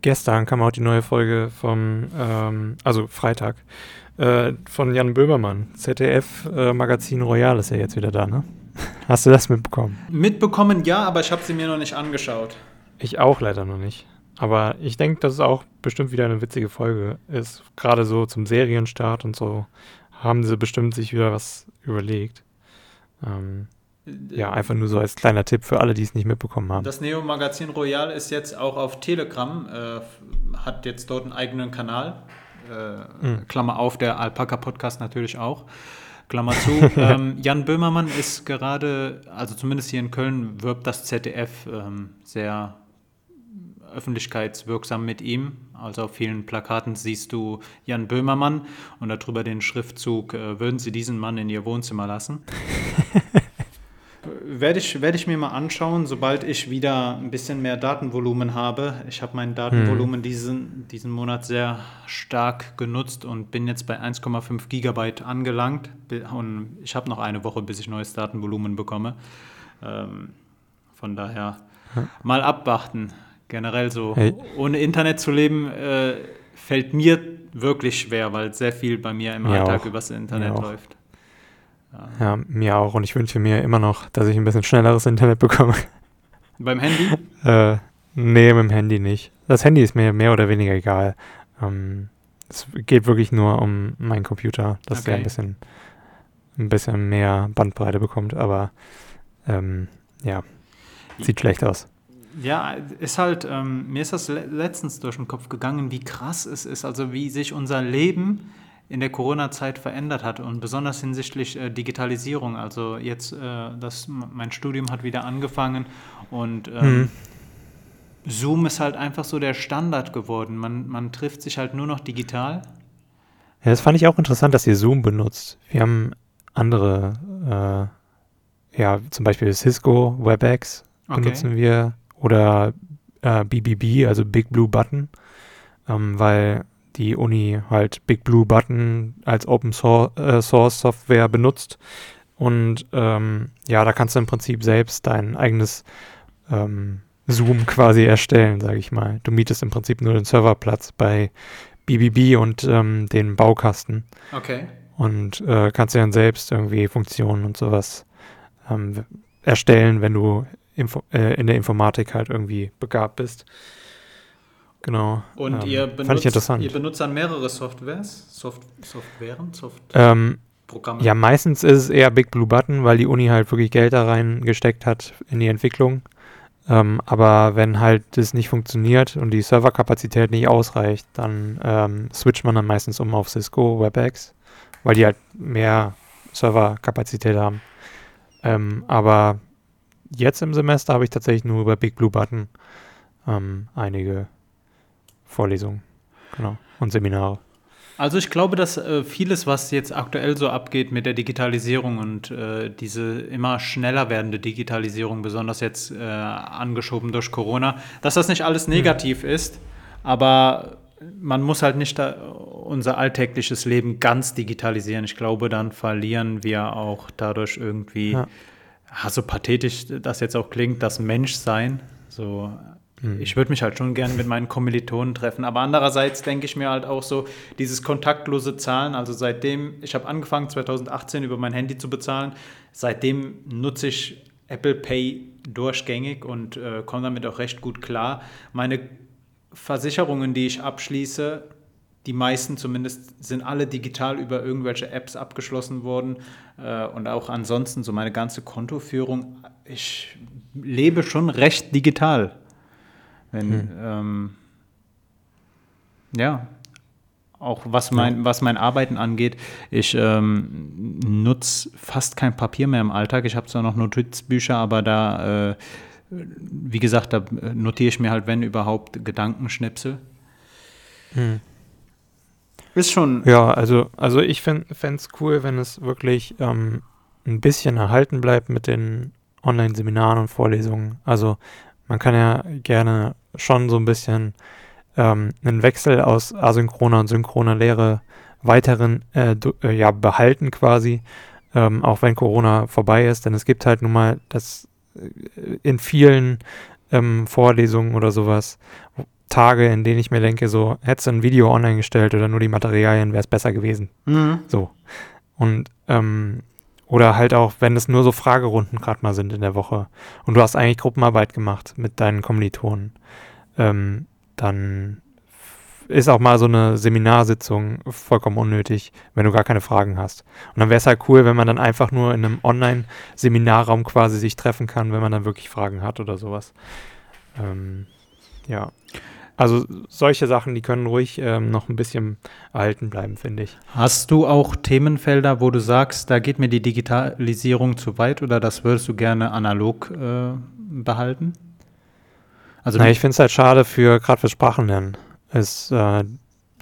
Gestern kam auch die neue Folge vom, ähm, also Freitag, äh, von Jan Böhmermann. ZDF-Magazin äh, Royal ist ja jetzt wieder da, ne? Hast du das mitbekommen? Mitbekommen, ja, aber ich habe sie mir noch nicht angeschaut. Ich auch leider noch nicht. Aber ich denke, dass es auch bestimmt wieder eine witzige Folge ist. Gerade so zum Serienstart und so haben sie bestimmt sich wieder was überlegt. Ähm, ja, einfach nur so als kleiner Tipp für alle, die es nicht mitbekommen haben. Das Neo-Magazin Royal ist jetzt auch auf Telegram, äh, hat jetzt dort einen eigenen Kanal. Äh, mhm. Klammer auf, der Alpaka-Podcast natürlich auch. Klammer zu. *laughs* ähm, Jan Böhmermann ist gerade, also zumindest hier in Köln, wirbt das ZDF ähm, sehr öffentlichkeitswirksam mit ihm. Also auf vielen Plakaten siehst du Jan Böhmermann und darüber den Schriftzug, äh, würden Sie diesen Mann in Ihr Wohnzimmer lassen? *laughs* werde, ich, werde ich mir mal anschauen, sobald ich wieder ein bisschen mehr Datenvolumen habe. Ich habe mein Datenvolumen hm. diesen, diesen Monat sehr stark genutzt und bin jetzt bei 1,5 Gigabyte angelangt. Und ich habe noch eine Woche, bis ich neues Datenvolumen bekomme. Ähm, von daher hm. mal abwarten. Generell so. Hey. Ohne Internet zu leben, äh, fällt mir wirklich schwer, weil sehr viel bei mir im Mir Alltag auch. übers Internet Mir läuft. Ja, mir auch. Und ich wünsche mir immer noch, dass ich ein bisschen schnelleres Internet bekomme. Beim Handy? *laughs* äh, nee, mit dem Handy nicht. Das Handy ist mir mehr oder weniger egal. Ähm, es geht wirklich nur um meinen Computer, dass der Okay. ein bisschen, ein bisschen mehr Bandbreite bekommt. Aber ähm, ja, sieht schlecht aus. Ja, ist halt, ähm, mir ist das le letztens durch den Kopf gegangen, wie krass es ist, also wie sich unser Leben in der Corona-Zeit verändert hat und besonders hinsichtlich äh, Digitalisierung. Also jetzt, äh, das, mein Studium hat wieder angefangen und ähm, Mhm. Zoom ist halt einfach so der Standard geworden. Man, man trifft sich halt nur noch digital. Ja, das fand ich auch interessant, dass ihr Zoom benutzt. Wir haben andere, äh, ja, zum Beispiel Cisco, WebEx Okay. benutzen wir oder äh, BBB, also Big Blue Button, ähm, weil die Uni halt Big Blue Button als Open Source, äh, Source Software benutzt. Und ähm, ja, da kannst du im Prinzip selbst dein eigenes ähm, Zoom quasi erstellen, sage ich mal. Du mietest im Prinzip nur den Serverplatz bei BBB und ähm, den Baukasten Okay. und äh, kannst dir dann selbst irgendwie Funktionen und sowas ähm, erstellen, wenn du Info äh, in der Informatik halt irgendwie begabt bist. Genau. Und ähm, ihr, benutzt, interessant. ihr benutzt dann mehrere Softwares? Soft, Softwaren? ähm, Softprogramme? ja, meistens ist es eher Big Blue Button, weil die Uni halt wirklich Geld da reingesteckt hat in die Entwicklung. Ähm, aber wenn halt das nicht funktioniert und die Serverkapazität nicht ausreicht, dann ähm, switcht man dann meistens um auf Cisco WebEx, weil die halt mehr Serverkapazität haben. Ähm, aber jetzt im Semester habe ich tatsächlich nur über Big Blue Button ähm, einige Vorlesungen genau, und Seminare. Also ich glaube, dass äh, vieles, was jetzt aktuell so abgeht mit der Digitalisierung und äh, diese immer schneller werdende Digitalisierung, besonders jetzt äh, angeschoben durch Corona, dass das nicht alles negativ ist, aber man muss halt nicht unser alltägliches Leben ganz digitalisieren. Ich glaube, dann verlieren wir auch dadurch irgendwie, Ja. Ja. so pathetisch das jetzt auch klingt, das Menschsein. So, Mhm. ich würde mich halt schon gerne mit meinen Kommilitonen treffen, aber andererseits denke ich mir halt auch so, dieses kontaktlose Zahlen, also seitdem, ich habe angefangen 2018 über mein Handy zu bezahlen, seitdem nutze ich Apple Pay durchgängig und äh, komme damit auch recht gut klar. Meine Versicherungen, die ich abschließe, die meisten zumindest sind alle digital über irgendwelche Apps abgeschlossen worden äh, und auch ansonsten so meine ganze Kontoführung. Ich lebe schon recht digital. Wenn, ähm, ja, auch was mein, was mein Arbeiten angeht, ich ähm, nutze fast kein Papier mehr im Alltag. Ich habe zwar noch Notizbücher, aber da, äh, wie gesagt, da notiere ich mir halt, wenn überhaupt, Gedankenschnipsel. Ist schon. Ja, also, also ich fände es cool, wenn es wirklich ähm, ein bisschen erhalten bleibt mit den Online-Seminaren und Vorlesungen. Also man kann ja gerne schon so ein bisschen ähm, einen Wechsel aus asynchroner und synchroner Lehre weiteren äh, äh, ja, behalten quasi, ähm, auch wenn Corona vorbei ist. Denn es gibt halt nun mal das äh, in vielen ähm, Vorlesungen oder sowas Tage, in denen ich mir denke, so, hättest du ein Video online gestellt oder nur die Materialien, wäre es besser gewesen. Mhm. So. Und, ähm, oder halt auch, wenn es nur so Fragerunden gerade mal sind in der Woche und du hast eigentlich Gruppenarbeit gemacht mit deinen Kommilitonen, ähm, dann ist auch mal so eine Seminarsitzung vollkommen unnötig, wenn du gar keine Fragen hast. Und dann wäre es halt cool, wenn man dann einfach nur in einem Online-Seminarraum quasi sich treffen kann, wenn man dann wirklich Fragen hat oder sowas. Ähm, ja. Also solche Sachen, die können ruhig ähm, noch ein bisschen erhalten bleiben, finde ich. Hast du auch Themenfelder, wo du sagst, da geht mir die Digitalisierung zu weit oder das würdest du gerne analog äh, behalten? Also Na, ich finde es halt schade für, gerade für Sprachenlernen, ist äh,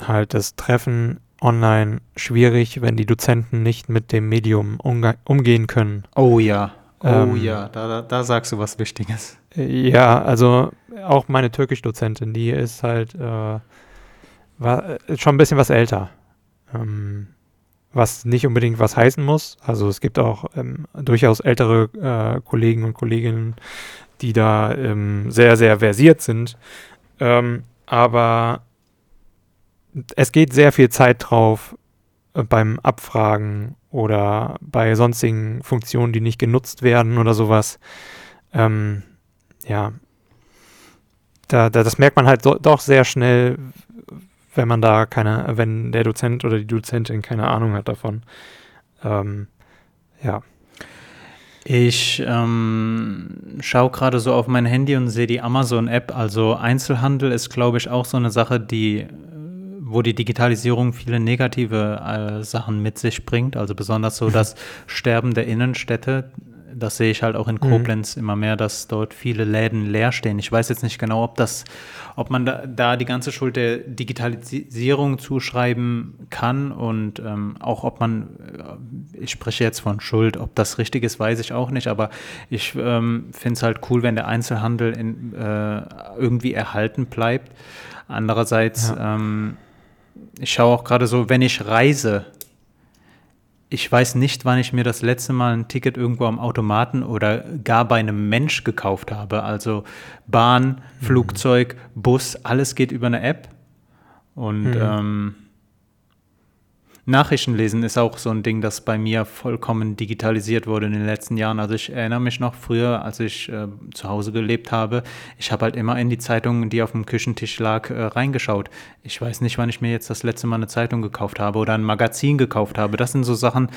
halt das Treffen online schwierig, wenn die Dozenten nicht mit dem Medium umge umgehen können. oh ja, oh Ähm, ja, da, da, da sagst du was Wichtiges. Ja, also auch meine Türkisch-Dozentin, die ist halt äh, war, schon ein bisschen was älter. Ähm, was nicht unbedingt was heißen muss. Also es gibt auch ähm, durchaus ältere äh, Kollegen und Kolleginnen, die da ähm, sehr, sehr versiert sind. Ähm, aber es geht sehr viel Zeit drauf äh, beim Abfragen oder bei sonstigen Funktionen, die nicht genutzt werden oder sowas. Ähm, ja, da, da, das merkt man halt do, doch sehr schnell, wenn man da keine, wenn der Dozent oder die Dozentin keine Ahnung hat davon. Ähm, ja. Ich ähm, schaue gerade so auf mein Handy und sehe die Amazon-App. Also Einzelhandel ist, glaube ich, auch so eine Sache, die, wo die Digitalisierung viele negative äh, Sachen mit sich bringt. Also besonders so *laughs* das Sterben der Innenstädte das sehe ich halt auch in mhm. Koblenz mhm. immer mehr, dass dort viele Läden leer stehen. Ich weiß jetzt nicht genau, ob das, ob man da, da die ganze Schuld der Digitalisierung zuschreiben kann und ähm, auch ob man, äh, ich spreche jetzt von Schuld, ob das richtig ist, weiß ich auch nicht, aber ich ähm, finde es halt cool, wenn der Einzelhandel in, äh, irgendwie erhalten bleibt. Andererseits, ja. ähm, ich schaue auch gerade so, wenn ich reise, ich weiß nicht, wann ich mir das letzte Mal ein Ticket irgendwo am Automaten oder gar bei einem Mensch gekauft habe. Also Bahn, mhm. Flugzeug, Bus, alles geht über eine App. Und mhm. ähm, Nachrichten lesen ist auch so ein Ding, das bei mir vollkommen digitalisiert wurde in den letzten Jahren. Also ich erinnere mich noch früher, als ich äh, zu Hause gelebt habe, ich habe halt immer in die Zeitung, die auf dem Küchentisch lag, äh, reingeschaut. Ich weiß nicht, wann ich mir jetzt das letzte Mal eine Zeitung gekauft habe oder ein Magazin gekauft habe. Das sind so Sachen,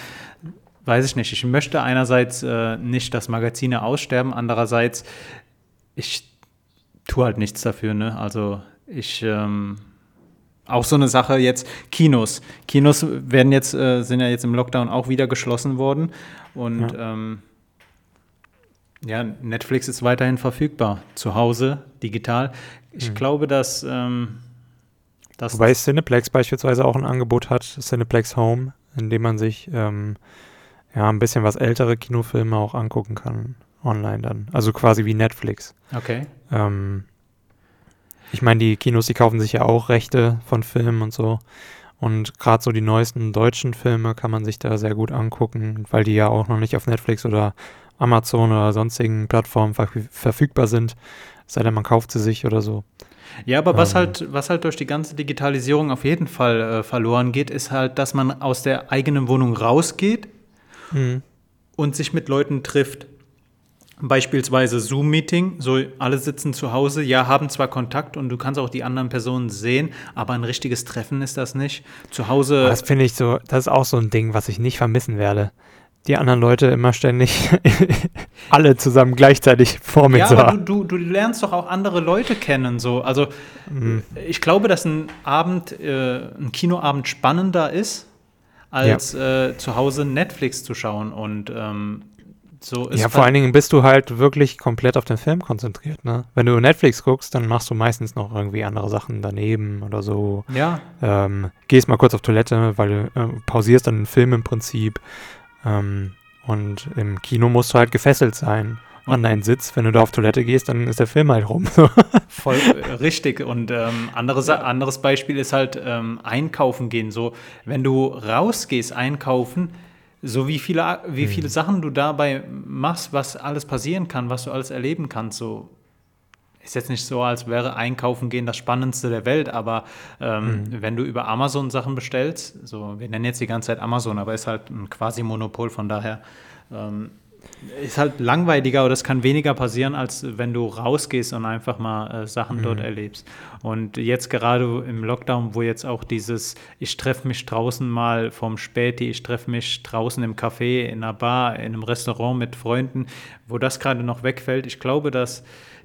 weiß ich nicht. Ich möchte einerseits äh, nicht, dass Magazine aussterben, andererseits, ich tue halt nichts dafür. Ne? Also ich... Ähm, auch so eine Sache jetzt, Kinos. Kinos werden jetzt, äh, sind ja jetzt im Lockdown auch wieder geschlossen worden. Und ja. Ähm, ja, Netflix ist weiterhin verfügbar. Zu Hause, digital. Ich mhm. glaube, dass. Ähm, dass Wobei Cineplex beispielsweise auch ein Angebot hat, Cineplex Home, in dem man sich ähm, ja ein bisschen was ältere Kinofilme auch angucken kann, online dann. Also quasi wie Netflix. Okay. Ähm, ich meine, die Kinos, die kaufen sich ja auch Rechte von Filmen und so. Und gerade so die neuesten deutschen Filme kann man sich da sehr gut angucken, weil die ja auch noch nicht auf Netflix oder Amazon oder sonstigen Plattformen ver verfügbar sind. Sei denn, man kauft sie sich oder so. Ja, aber was, ähm. halt, was halt durch die ganze Digitalisierung auf jeden Fall äh, verloren geht, ist halt, dass man aus der eigenen Wohnung rausgeht mhm. und sich mit Leuten trifft. Beispielsweise Zoom-Meeting, so alle sitzen zu Hause, ja, haben zwar Kontakt und du kannst auch die anderen Personen sehen, aber ein richtiges Treffen ist das nicht. Zu Hause. Das finde ich so, das ist auch so ein Ding, was ich nicht vermissen werde. Die anderen Leute immer ständig *laughs* alle zusammen gleichzeitig vor mir ja, zu haben. Du, du, du lernst doch auch andere Leute kennen. So. Also mhm. ich glaube, dass ein Abend, äh, ein Kinoabend spannender ist, als ja. äh, zu Hause Netflix zu schauen. Und ähm, so ja, vor allen Dingen bist du halt wirklich komplett auf den Film konzentriert. Ne? Wenn du Netflix guckst, dann machst du meistens noch irgendwie andere Sachen daneben oder so. Ja. Ähm, gehst mal kurz auf Toilette, weil du äh, pausierst dann den Film im Prinzip. Ähm, und im Kino musst du halt gefesselt sein an deinen Sitz. Wenn du da auf Toilette gehst, dann ist der Film halt rum. *laughs* Voll äh, richtig. Und ähm, anderes, anderes Beispiel ist halt ähm, einkaufen gehen. So, wenn du rausgehst einkaufen, so wie viele, wie viele mhm. Sachen du dabei machst, was alles passieren kann, was du alles erleben kannst. So ist jetzt nicht so, als wäre Einkaufen gehen das Spannendste der Welt, aber ähm, mhm. wenn du über Amazon Sachen bestellst, so wir nennen jetzt die ganze Zeit Amazon, aber ist halt ein quasi Monopol, von daher ähm, ist halt langweiliger oder es kann weniger passieren, als wenn du rausgehst und einfach mal äh, Sachen mhm. dort erlebst. Und jetzt gerade im Lockdown, wo jetzt auch dieses, ich treffe mich draußen mal vom Späti, ich treffe mich draußen im Café, in einer Bar, in einem Restaurant mit Freunden, wo das gerade noch wegfällt. Ich glaube, dass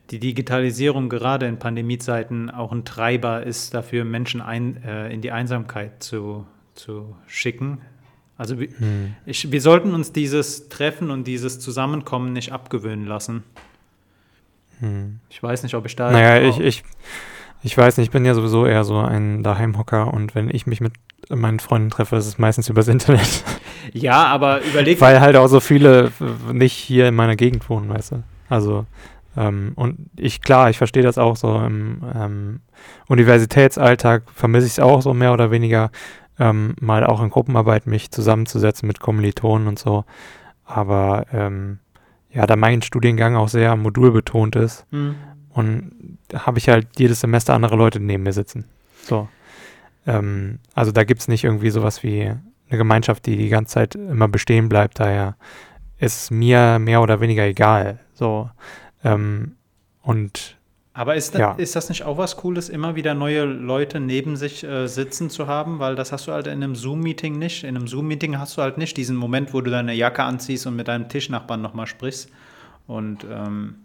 die Digitalisierung gerade in Pandemiezeiten auch ein Treiber ist, dafür Menschen ein, äh, in die Einsamkeit zu, zu schicken, also hm. ich, wir sollten uns dieses Treffen und dieses Zusammenkommen nicht abgewöhnen lassen. Hm. Ich weiß nicht, ob ich da. Naja, ich, ich, ich weiß nicht, ich bin ja sowieso eher so ein Daheimhocker und wenn ich mich mit meinen Freunden treffe, ist es meistens übers Internet. *laughs* Ja, aber überleg. Weil halt auch so viele nicht hier in meiner Gegend wohnen, weißt du. Also, ähm, und ich, klar, ich verstehe das auch so im ähm, Universitätsalltag, vermisse ich es auch so mehr oder weniger ähm, mal auch in Gruppenarbeit mich zusammenzusetzen mit Kommilitonen und so. Aber ähm, ja, da mein Studiengang auch sehr modulbetont ist Hm. und habe ich halt jedes Semester andere Leute neben mir sitzen. So. Ähm, also da gibt es nicht irgendwie sowas wie eine Gemeinschaft, die die ganze Zeit immer bestehen bleibt. Daher ist mir mehr oder weniger egal. So. Ähm, und Aber ist, da, Ja. ist das nicht auch was Cooles, immer wieder neue Leute neben sich äh, sitzen zu haben? Weil das hast du halt in einem Zoom-Meeting nicht. In einem Zoom-Meeting hast du halt nicht diesen Moment, wo du deine Jacke anziehst und mit deinem Tischnachbarn nochmal sprichst. Und ähm,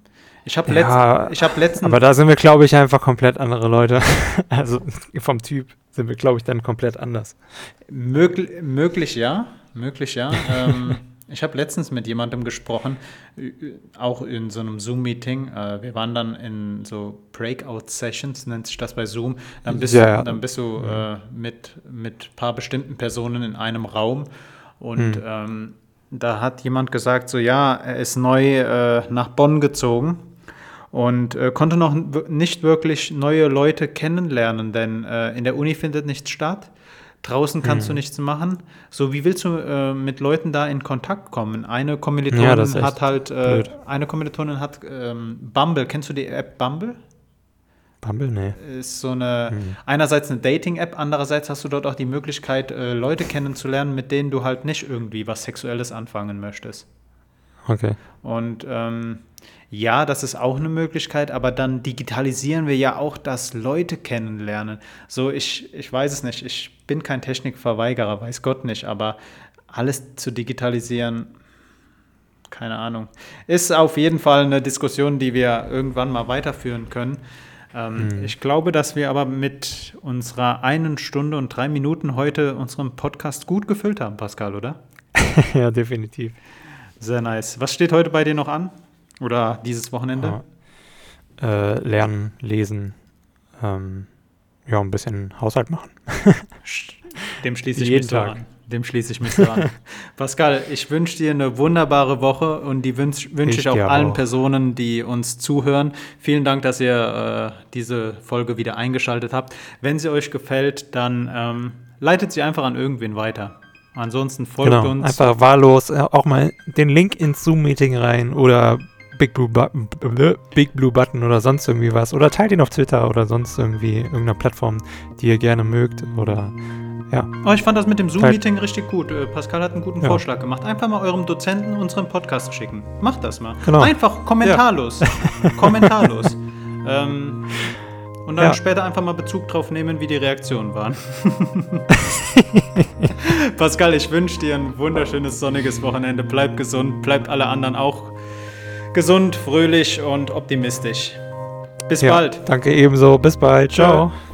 ich habe Ja, letzt, ich hab letztens. Aber da sind wir, glaube ich, einfach komplett andere Leute. *laughs* Also vom Typ sind wir, glaube ich, dann komplett anders. Möglich, möglich ja, möglich ja. *laughs* ähm, ich habe letztens mit jemandem gesprochen, auch in so einem Zoom-Meeting. Äh, wir waren dann in so Breakout-Sessions, nennt sich das bei Zoom. Dann bist Ja, du, dann bist du äh, mit mit ein paar bestimmten Personen in einem Raum und Hm. ähm, da hat jemand gesagt, so ja, er ist neu äh, nach Bonn gezogen und äh, konnte noch nicht wirklich neue Leute kennenlernen, denn äh, in der Uni findet nichts statt. Draußen kannst Hm. du nichts machen. So, wie willst du äh, mit Leuten da in Kontakt kommen? Eine Kommilitonin Ja, hat halt, äh, eine Kommilitonin hat ähm, Bumble. Kennst du die App Bumble? Bumble? Nee. Ist so eine, Hm. einerseits eine Dating-App, andererseits hast du dort auch die Möglichkeit, äh, Leute kennenzulernen, mit denen du halt nicht irgendwie was Sexuelles anfangen möchtest. Okay. Und ähm, ja, das ist auch eine Möglichkeit, aber dann digitalisieren wir ja auch das Leute kennenlernen. So, ich, ich weiß es nicht, ich bin kein Technikverweigerer, weiß Gott nicht, aber alles zu digitalisieren, keine Ahnung. Ist auf jeden Fall eine Diskussion, die wir irgendwann mal weiterführen können. Ähm, Ich glaube, dass wir aber mit unserer einen Stunde und drei Minuten heute unseren Podcast gut gefüllt haben, Pascal, oder? *laughs* ja, definitiv. Sehr nice. Was steht heute bei dir noch an? Oder dieses Wochenende? Ja. Äh, lernen, lesen, ähm, ja, ein bisschen Haushalt machen. *laughs* Dem schließe ich Jeden mich so Tag. an. Dem schließe ich mich so an. *laughs* Pascal, ich wünsche dir eine wunderbare Woche und die wünsche wünsch Ich ich auch allen auch. Personen, die uns zuhören. Vielen Dank, dass ihr äh, diese Folge wieder eingeschaltet habt. Wenn sie euch gefällt, dann ähm, leitet sie einfach an irgendwen weiter. Ansonsten folgt Genau, uns. einfach wahllos äh, auch mal den Link ins Zoom-Meeting rein oder Big Blue, Button, Big Blue Button oder sonst irgendwie was. Oder teilt ihn auf Twitter oder sonst irgendwie irgendeiner Plattform, die ihr gerne mögt. Oder ja, Oh, ich fand das mit dem Zoom-Meeting richtig gut. Äh, Pascal hat einen guten Ja. Vorschlag gemacht. Einfach mal eurem Dozenten unseren Podcast schicken. Macht das mal. Genau. Einfach kommentarlos. *laughs* kommentarlos. ähm, und dann Ja. später einfach mal Bezug drauf nehmen, wie die Reaktionen waren. *laughs* Pascal, ich wünsche dir ein wunderschönes sonniges Wochenende. Bleib gesund, bleibt alle anderen auch gesund, fröhlich und optimistisch. Bis ja bald. danke ebenso. Bis bald. Ciao. Ciao.